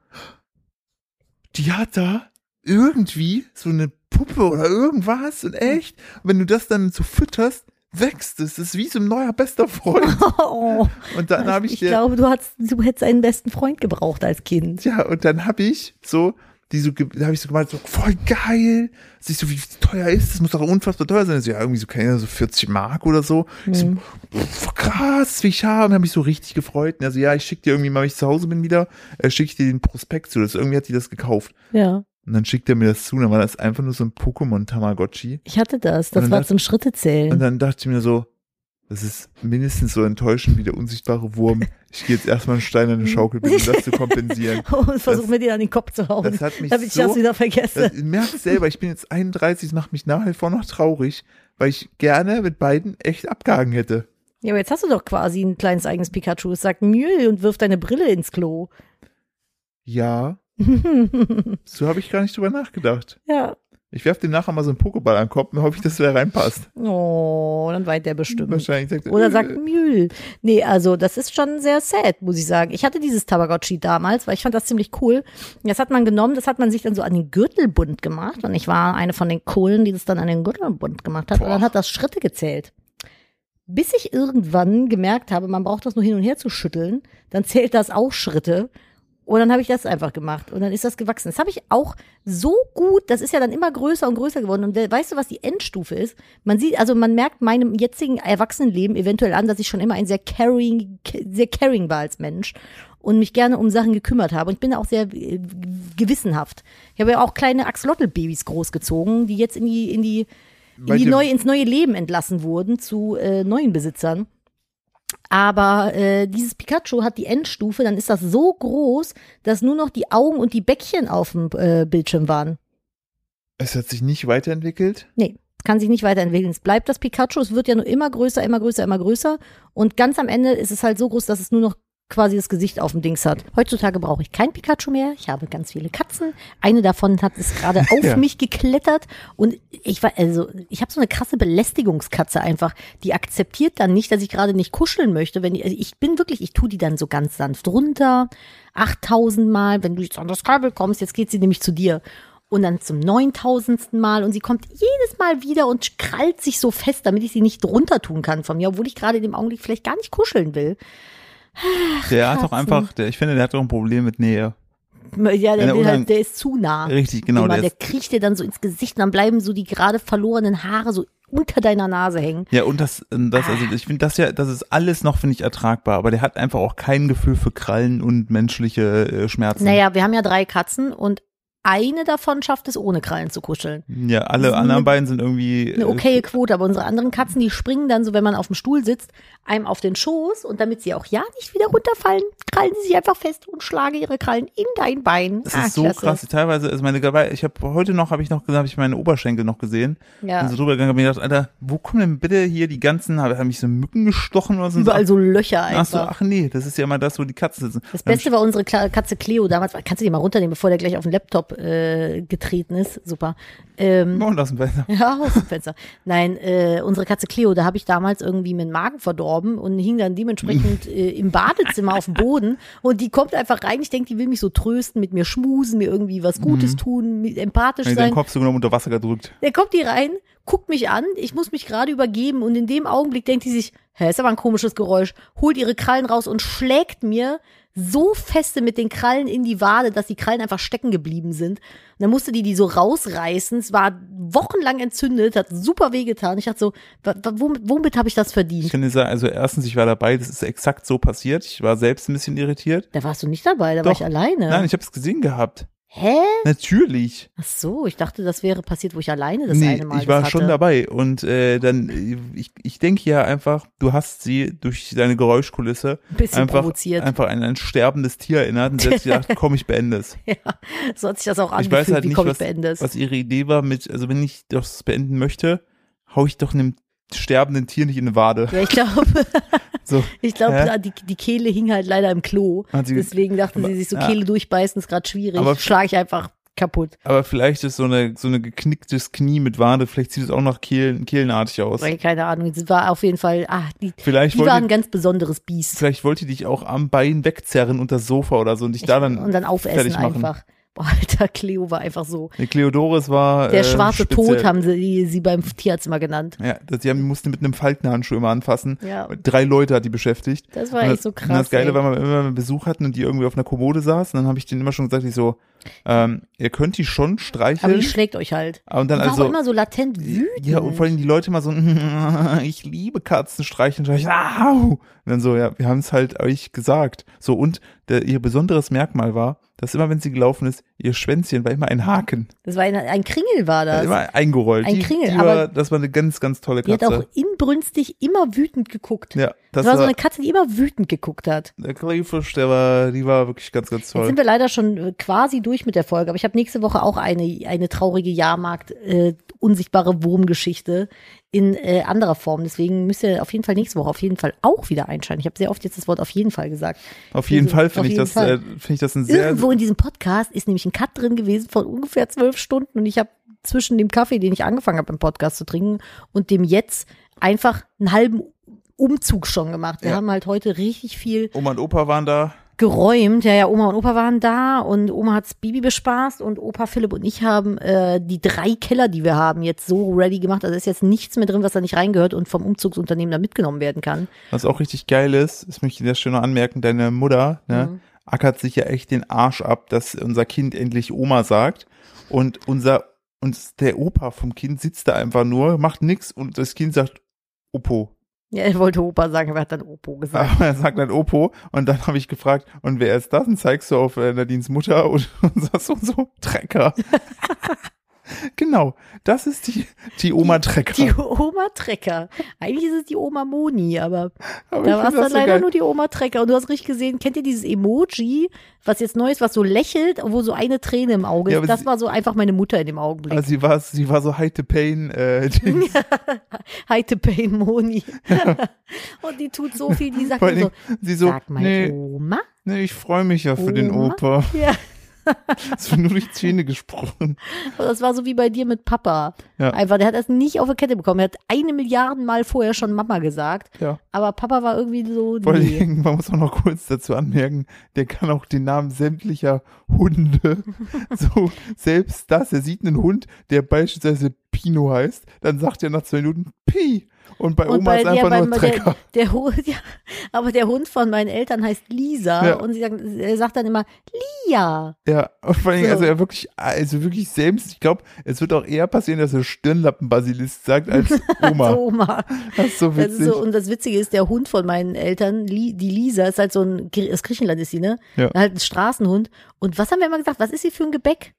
die hat da irgendwie so eine Puppe oder irgendwas und echt, und wenn du das dann so fütterst, wächst es. Das ist wie so ein neuer bester Freund. <laughs> Oh, Und dann habe ich, ich dir, glaube, du, hast, du hättest einen besten Freund gebraucht als Kind. ja, und dann habe ich so, die so, da habe ich so gemeint, so voll geil. Siehst du, wie teuer ist das? muss doch unfassbar teuer sein. So, ja, irgendwie so, keine Ahnung, so 40 Mark oder so. Ich so, Mhm. pff, krass, wie ich habe. habe mich so richtig gefreut. Und also, ja, ich schicke dir irgendwie mal, wenn ich zu Hause bin wieder, äh, schicke ich dir den Prospekt zu. Das, irgendwie hat die das gekauft. Ja, Und dann schickt er mir das zu. Dann war das einfach nur so ein Pokémon-Tamagotchi. ich hatte das. Das war das- zum Schrittezählen. Und dann dachte ich mir so, das ist mindestens so enttäuschend wie der unsichtbare Wurm. Ich gehe jetzt erstmal einen Stein in eine Schaukel, bitte, um das zu kompensieren. <laughs> und versuch das- mir den an den Kopf zu hauen, Das hat mich damit ich so das wieder vergesse. Das, ich merke selber, ich bin jetzt 31, das macht mich nach wie vor noch traurig, weil ich gerne mit beiden echt abgehangen hätte. Ja, aber jetzt hast du doch quasi ein kleines eigenes Pikachu. Es sagt Mühl und wirft deine Brille ins Klo. Ja, <laughs> so habe ich gar nicht drüber nachgedacht. ja. Ich werfe dem nachher mal so einen Pokéball an den Kopf und hoffe ich, dass der reinpasst. Oh, dann weint der bestimmt. Wahrscheinlich sagt er, Oder äh, sagt Mühl. Nee, also das ist schon sehr sad, muss ich sagen. Ich hatte dieses Tamagotchi damals, weil ich fand das ziemlich cool. Das hat man genommen, das hat man sich dann so an den Gürtelbund gemacht. Und ich war eine von den Kohlen, die das dann an den Gürtelbund gemacht hat. Und dann Boah. hat das Schritte gezählt. Bis ich irgendwann gemerkt habe, man braucht das nur hin und her zu schütteln, dann zählt das auch Schritte. Und dann habe ich das einfach gemacht und dann ist das gewachsen. Das habe ich auch so gut, das ist ja dann immer größer und größer geworden. Und weißt du, was die Endstufe ist? Man sieht, also man merkt meinem jetzigen Erwachsenenleben eventuell an, dass ich schon immer ein sehr caring, sehr caring war als Mensch und mich gerne um Sachen gekümmert habe. Und ich bin auch sehr äh, gewissenhaft. Ich habe ja auch kleine Axolotl-Babys großgezogen, die jetzt in die, in die, in die- neue, ins neue Leben entlassen wurden zu äh, neuen Besitzern. Aber äh, dieses Pikachu hat die Endstufe, dann ist das so groß, dass nur noch die Augen und die Bäckchen auf dem äh, Bildschirm waren. Es hat sich nicht weiterentwickelt. Nee, kann sich nicht weiterentwickeln. Es bleibt das Pikachu, es wird ja nur immer größer, immer größer, immer größer. Und ganz am Ende ist es halt so groß, dass es nur noch quasi das Gesicht auf dem Dings hat. Heutzutage brauche ich kein Pikachu mehr. Ich habe ganz viele Katzen. Eine davon hat es gerade <laughs> auf Ja. mich geklettert und ich war also ich habe so eine krasse Belästigungskatze einfach. Die akzeptiert dann nicht, dass ich gerade nicht kuscheln möchte, wenn die, also ich bin wirklich, ich tue die dann so ganz sanft runter, 8000 Mal, wenn du jetzt an das Kabel kommst, jetzt geht sie nämlich zu dir und dann zum 9000. Mal und sie kommt jedes Mal wieder und krallt sich so fest, damit ich sie nicht runter tun kann von mir, obwohl ich gerade in dem Augenblick vielleicht gar nicht kuscheln will. Der hat doch Katzen. einfach, der, ich finde, der hat doch ein Problem mit Nähe. Ja, der, der halt, der ist zu nah. Richtig, genau. Immer, Der der kriecht dir dann so ins Gesicht und dann bleiben so die gerade verlorenen Haare so unter deiner Nase hängen. ja, und das, das, also ich finde das ja, das ist alles noch, finde ich, ertragbar, aber der hat einfach auch kein Gefühl für Krallen und menschliche äh, Schmerzen. Naja, wir haben ja drei Katzen und eine davon schafft es ohne Krallen zu kuscheln. Ja, alle anderen eine- beiden sind irgendwie. Eine äh, okaye Quote, aber unsere anderen Katzen, die springen dann so, wenn man auf dem Stuhl sitzt, einem auf den Schoß und damit sie auch ja nicht wieder runterfallen, krallen sie sich einfach fest und schlagen ihre Krallen in dein Bein. Das Ah, ist so klasse. krass. Teilweise ist meine dabei. Ich habe heute noch, habe ich noch, habe ich meine Oberschenkel noch gesehen. Ja. Bin so drüber gegangen, hab mir gedacht, Alter, wo kommen denn bitte hier die ganzen? Haben mich so Mücken gestochen oder so? Überall so Löcher Ach so, einfach. ach nee, das ist ja immer das, wo die Katzen sitzen. Das Beste war unsere Katze Cleo damals. Kannst du die mal runternehmen, bevor der gleich auf den Laptop äh, getreten ist? Super. Ähm, Oh, das Fenster. <laughs> Ja, aus dem Fenster. Nein, äh, unsere Katze Cleo, da habe ich damals irgendwie meinen Magen verdorben und hing dann dementsprechend <laughs> äh, im Badezimmer auf dem Boden. Und die kommt einfach rein. Ich denke, die will mich so trösten, mit mir schmusen, mir irgendwie was Gutes tun, mit, empathisch sein. deinen Kopf so genommen unter Wasser gedrückt. Dann kommt die rein, guckt mich an, ich muss mich gerade übergeben und in dem Augenblick denkt die sich, hä, ist aber ein komisches Geräusch, holt ihre Krallen raus und schlägt mir so feste mit den Krallen in die Wade, dass die Krallen einfach stecken geblieben sind. Und dann musste die die so rausreißen. Es war wochenlang entzündet, hat super wehgetan. Ich dachte so, womit, womit habe ich das Ich verdient? kann dir sagen, also erstens, ich war dabei, das ist exakt so passiert. Ich war selbst ein bisschen irritiert. Da warst du nicht dabei, da war Doch. ich alleine. Nein, ich habe es gesehen gehabt. Hä? Natürlich. Ach so, ich dachte, das wäre passiert, wo ich alleine das nee, eine Mal ich war das schon hatte. dabei. Und äh, dann, ich, ich denke ja einfach, du hast sie durch deine Geräuschkulisse bisschen einfach, provoziert. einfach an ein sterbendes Tier erinnert und sich gedacht, <laughs> komm, ich beende es. Ja, so hat sich das auch Ich angefühlt, weiß halt wie nicht, komm ich was, beende es. was ihre Idee war mit, also wenn ich das beenden möchte, hau ich doch einem sterbenden Tier nicht in eine Wade. Ja, ich glaube, <laughs> So, ich glaube, die, die Kehle hing halt leider im Klo. Deswegen dachte aber- sie sich so, ja. Kehle durchbeißen ist gerade schwierig. Aber- Schlage ich einfach kaputt. aber vielleicht ist so eine so eine geknicktes Knie mit Wade, vielleicht sieht es auch noch Kehlen, kehlenartig aus. Keine Ahnung, es war auf jeden Fall, ah, die, Vielleicht die war ein ganz besonderes Biest. vielleicht wollte die dich auch am Bein wegzerren unter das Sofa oder so und dich da dann und dann aufessen fertig machen. einfach. Boah, Alter, Cleo war einfach so. Nee, Cleodoris war Der äh, schwarze speziell. Tod haben sie, sie beim Tierarzt immer genannt. Ja, das, die haben, mussten mit einem Faltenhandschuh immer anfassen. Ja. Drei Leute hat die beschäftigt. Das war und echt das, so Und krass. das Geile ey. war, wenn wir immer einen Besuch hatten und die irgendwie auf einer Kommode saß, und dann habe ich denen immer schon gesagt, ich so, ähm, ihr könnt die schon Aber streicheln. die schlägt euch halt. und dann also, auch immer so latent wütend. ja, und vor allem die Leute immer so, <laughs> ich liebe Katzen streicheln, streicheln, au! Und dann so, ja, wir haben es halt euch gesagt. So, und der, ihr besonderes Merkmal war, dass immer, wenn sie gelaufen ist, ihr Schwänzchen war immer ein Haken. das war ein, ein Kringel war das. Immer eingerollt. Ein die, Kringel, die aber war, das war eine ganz, ganz tolle die hat Katze. auch inbrünstig immer wütend geguckt. ja, Das, das, war so war, eine Katze, die immer wütend geguckt hat. der Griefisch, der war, die war wirklich ganz, ganz Jetzt toll. sind wir leider schon äh, quasi durch mit der Folge, aber ich habe nächste Woche auch eine, eine traurige Jahrmarkt, äh, unsichtbare Wurmgeschichte in äh, anderer Form. Deswegen müsst ihr auf jeden Fall nächste Woche auf jeden Fall auch wieder einschalten. Ich habe sehr oft jetzt das Wort auf jeden Fall gesagt. Auf jeden Also, Fall finde ich jeden das, äh, finde ich das ein sehr, Irgendwo in diesem Podcast ist nämlich ein Cut drin gewesen von ungefähr zwölf Stunden und ich habe zwischen dem Kaffee, den ich angefangen habe im Podcast zu trinken und dem jetzt einfach einen halben Umzug schon gemacht. Wir Ja. haben halt heute richtig viel Oma und Opa waren da. Geräumt. Ja, ja, Oma und Opa waren da und Oma hat's Bibi bespaßt und Opa Philipp und ich haben äh, die drei Keller, die wir haben, jetzt so ready gemacht. Also ist jetzt nichts mehr drin, was da nicht reingehört und vom Umzugsunternehmen da mitgenommen werden kann. Was auch richtig geil ist, das möchte ich dir schön noch anmerken, deine Mutter, ne, Mhm. ackert sich ja echt den Arsch ab, dass unser Kind endlich Oma sagt. Und unser, und der Opa vom Kind sitzt da einfach nur, macht nix und das Kind sagt Opo. Ja, er wollte Opa sagen, aber er hat dann Opo gesagt. Aber er sagt dann Opo und dann habe ich gefragt, und wer ist das? Und zeigst du auf äh, Nadines Mutter und, <laughs> und sagst so, so Trecker. <laughs> <laughs> genau, das ist die, die Oma Trecker. Die Oma Trecker. Eigentlich ist es die Oma Moni, aber Aber da war es dann so leider geil. nur die Oma Trecker. Und du hast richtig gesehen, kennt ihr dieses Emoji, was jetzt neu ist, was so lächelt, wo so eine Träne im Auge ist? Das sie- war so einfach meine Mutter in dem Augenblick. Also sie war, sie war so high to pain, äh, <laughs> Dings. Heite Pain Moni. <laughs> Und die tut so viel, die sagt so, sie so, sag mal, nee, Oma? nee, ich freue mich ja für den Oma? Opa. Ja. <laughs> Es wird nur durch Zähne gesprochen. Und das war so wie bei dir mit Papa. Ja. Einfach, der hat das nicht auf der Kette bekommen. Er hat eine Milliarden Mal vorher schon Mama gesagt. Ja. Aber Papa war irgendwie so, Vor nee. Dingen, man muss auch noch kurz dazu anmerken, der kann auch den Namen sämtlicher Hunde. <laughs> so, selbst das, er sieht einen Hund, der beispielsweise Pino heißt, dann sagt er nach zwei Minuten Pi. Und bei Und Oma bei, ist ja, einfach beim, nur der, Trecker. der Hund, <laughs> ja, aber der Hund von meinen Eltern heißt Lisa Ja. und sie sagt, er sagt dann immer Lia. Ja, und vor allen Dingen, So. also er wirklich, also wirklich selbst, ich glaube, es wird auch eher passieren, dass er Stirnlappenbasilist sagt als <laughs> Oma. So, Oma. Das ist so Das witzig. ist so, und das Witzige ist, der Hund von meinen Eltern, die Lisa, ist halt so ein, aus Griechenland ist sie, ne? Ja. Halt ein Straßenhund. Und was haben wir immer gesagt? Was ist sie für ein Gebäck?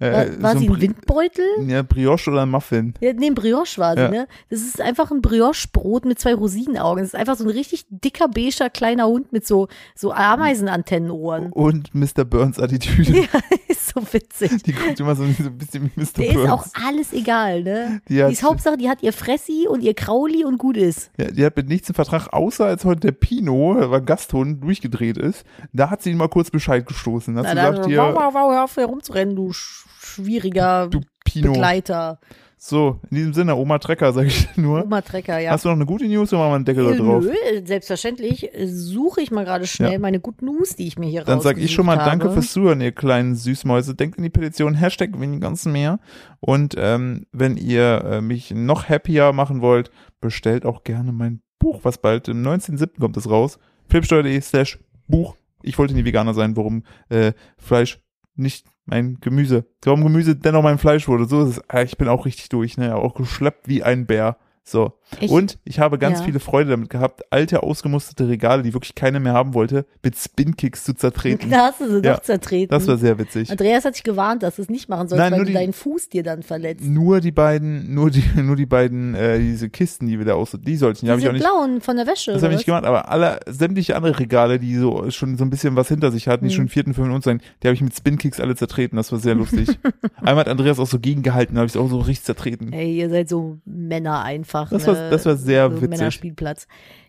War, Äh, war so sie ein ein Windbeutel? Ja, Brioche oder ein Muffin. Ja, nee, ein Brioche war sie, Ja. ne? Das ist einfach ein Brioche-Brot mit zwei Rosinenaugen. Das ist einfach so ein richtig dicker, beiger, kleiner Hund mit so, so Ameisenantennenohren. Und Mr. Burns Attitüde. Ja, <laughs> ist so witzig. Die guckt immer so, so ein bisschen wie Mr. Der ist Burns. auch alles egal, ne? Die Die, hat- ist Hauptsache, die hat ihr Fressi und ihr Krauli und gut ist. Ja, die hat mit nichts im Vertrag, außer als heute der Pino, der war Gasthund, durchgedreht ist. Da hat sie ihn mal kurz Bescheid gestoßen. Hat Na, sie dann, gesagt, wow, hier, wow, wow, hör auf herumzurennen, du sch schwieriger du Pino. Begleiter. So, in diesem Sinne, Oma Trecker, <laughs> sag ich nur. Oma Trecker, ja. Hast du noch eine gute News oder machen wir einen Deckel da drauf? Nö, selbstverständlich suche ich mal gerade schnell Ja. meine Good News, die ich mir hier Dann sag ich schon mal rausgesucht Danke habe. fürs Zuhören, ihr kleinen Süßmäuse. Denkt an die Petition, Hashtag weniger ganz mehr. Und ähm, wenn ihr äh, mich noch happier machen wollt, bestellt auch gerne mein Buch, was bald im 19.07. kommt es raus. Filmsteuer.de slash Buch Ich wollte nie Veganer sein, warum äh, Fleisch nicht mein Gemüse, warum Gemüse dennoch mein Fleisch wurde. So ist es. Ah, Ich bin auch richtig durch, ne? Auch geschleppt wie ein Bär. So. Ich, Und ich habe ganz ja. viele Freude damit gehabt, alte, ausgemusterte Regale, die wirklich keiner mehr haben wollte, mit Spin-Kicks zu zertreten. <laughs> da hast du sie Ja, doch zertreten. Das war sehr witzig. Andreas hat dich gewarnt, dass du es nicht machen sollst, Nein, weil du die- deinen Fuß dir dann verletzt. Nur die beiden, nur die, <laughs> nur die beiden, äh, diese Kisten, die wir da aus, die sollten, die habe ich auch nicht, blauen von der Wäsche. das habe ich nicht gemacht, aber alle, sämtliche andere Regale, die so schon so ein bisschen was hinter sich hatten, die Mhm. schon vierten, fünften und sein, die habe ich mit Spin-Kicks alle zertreten, das war sehr lustig. <laughs> Einmal hat Andreas auch so gegengehalten, da habe ich es auch so richtig zertreten. Ey, ihr seid so Männer einfach. Das ne? war- das war sehr so witzig. Männerspielplatz.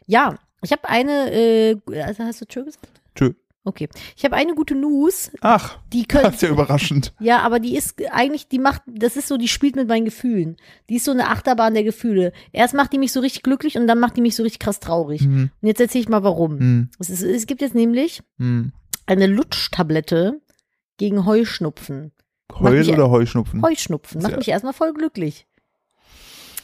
Ja, ich habe eine, äh, also hast du Tschö gesagt? Tschö. Okay. Ich habe eine gute News, Ach, die können, das ist ja überraschend. ja, aber die ist eigentlich, die macht, das ist so, die spielt mit meinen Gefühlen. Die ist so eine Achterbahn der Gefühle. Erst macht die mich so richtig glücklich und dann macht die mich so richtig krass traurig. Hm, Und jetzt erzähle ich mal warum. hm, Es, ist, es gibt jetzt nämlich hm. eine Lutschtablette gegen Heuschnupfen. Heul mich- oder Heuschnupfen? Heuschnupfen. Macht mich erstmal voll glücklich.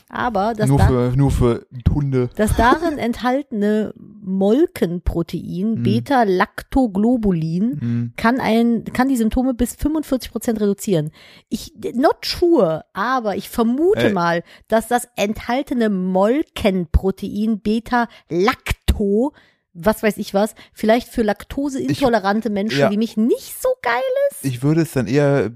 Aber das, nur für, nur für Hunde. das darin <laughs> enthaltene Molkenprotein, Hm. Beta-Lactoglobulin, Hm. kann ein, kann die Symptome bis 45 Prozent reduzieren. Ich, not sure, aber ich vermute Ey. mal, dass das enthaltene Molkenprotein Beta-Lacto, was weiß ich was, vielleicht für laktoseintolerante Menschen, ja. wie mich nicht so geil ist. Ich würde es dann eher,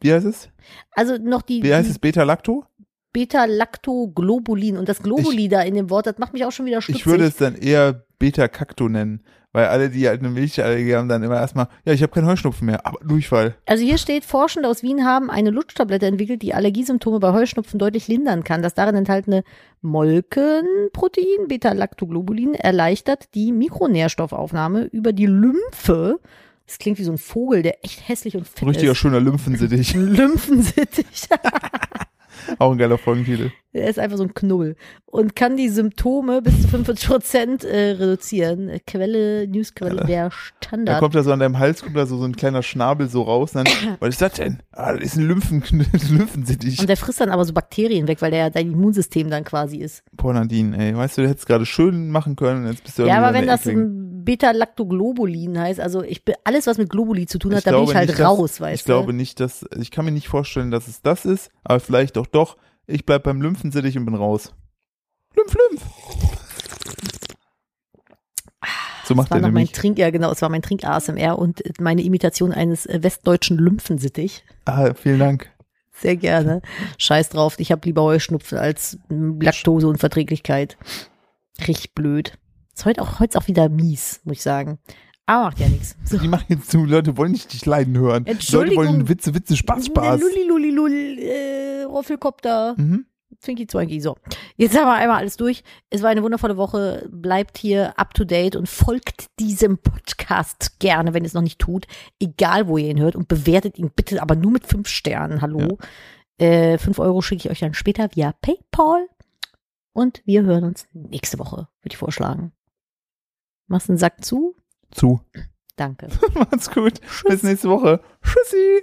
wie heißt es? Also noch die, Wie heißt es? Beta-Lacto? Beta-Lactoglobulin und das Globuli da in dem Wort, das macht mich auch schon wieder stutzig. Ich würde es dann eher Beta-Cacto nennen, weil alle, die halt eine Milchallergie haben, dann immer erstmal, ja, ich habe keinen Heuschnupfen mehr, aber Durchfall. Also hier steht, Forschende aus Wien haben eine Lutschtablette entwickelt, die Allergiesymptome bei Heuschnupfen deutlich lindern kann. Das darin enthaltene Molkenprotein, Beta-Lactoglobulin, erleichtert die Mikronährstoffaufnahme über die Lymphe. Das klingt wie so ein Vogel, der echt hässlich und fett Richtiger ist. schöner Lymphensittich. <laughs> Lymphensittich. <laughs> Auch ein geiler Folgentitel. Er ist einfach so ein Knull und kann die Symptome bis zu 45 Prozent äh, reduzieren. Quelle, Newsquelle, der Da Standard. kommt da so an deinem Hals, kommt da so, so ein kleiner Schnabel so raus. Dann, <coughs> was ist das denn? Ah, das ist ein Lymphen, <laughs> Lymphensittich. Und der frisst dann aber so Bakterien weg, weil der ja dein Immunsystem dann quasi ist. Boah, Nadine, ey, weißt du, du hättest gerade schön machen können, jetzt bist du Ja, aber wenn das ein Beta-Lactoglobulin heißt, also ich bin alles, was mit Globuli zu tun hat, Ich da bin ich halt nicht, dass- raus, weißt Ich du. glaube nicht, dass, ich kann mir nicht vorstellen, dass es das ist, aber vielleicht doch doch. Ich bleib beim Lymphensittich und bin raus. Lymph, Lymph. So das macht war er noch mein. Trink, ja genau, es war mein Trink-ASMR und meine Imitation eines westdeutschen Lymphensittich. Ah, vielen Dank. Sehr gerne. Scheiß drauf, ich habe lieber Heuschnupfen als Laktoseunverträglichkeit. Richtig blöd. Ist heute auch, heute ist auch wieder mies, muss ich sagen. Aber macht ja nichts. So. Die machen jetzt zu, Leute wollen nicht dich leiden hören. Leute wollen Witze, Witze, Spaß, Spaß. Lulli, lulli, lull, äh, Roffelkopter. Mhm. Zwinki Zwanki. So, jetzt haben wir einmal alles durch. Es war eine wundervolle Woche. Bleibt hier up to date und folgt diesem Podcast gerne, wenn ihr es noch nicht tut. Egal, wo ihr ihn hört und bewertet ihn bitte, aber nur mit fünf Sternen. Hallo. Äh, fünf Euro schicke ich euch dann später via PayPal. Und wir hören uns nächste Woche, würde ich vorschlagen. Machst einen Sack zu? Zu. Danke. <laughs> Macht's gut. Bis nächste Woche. Tschüssi.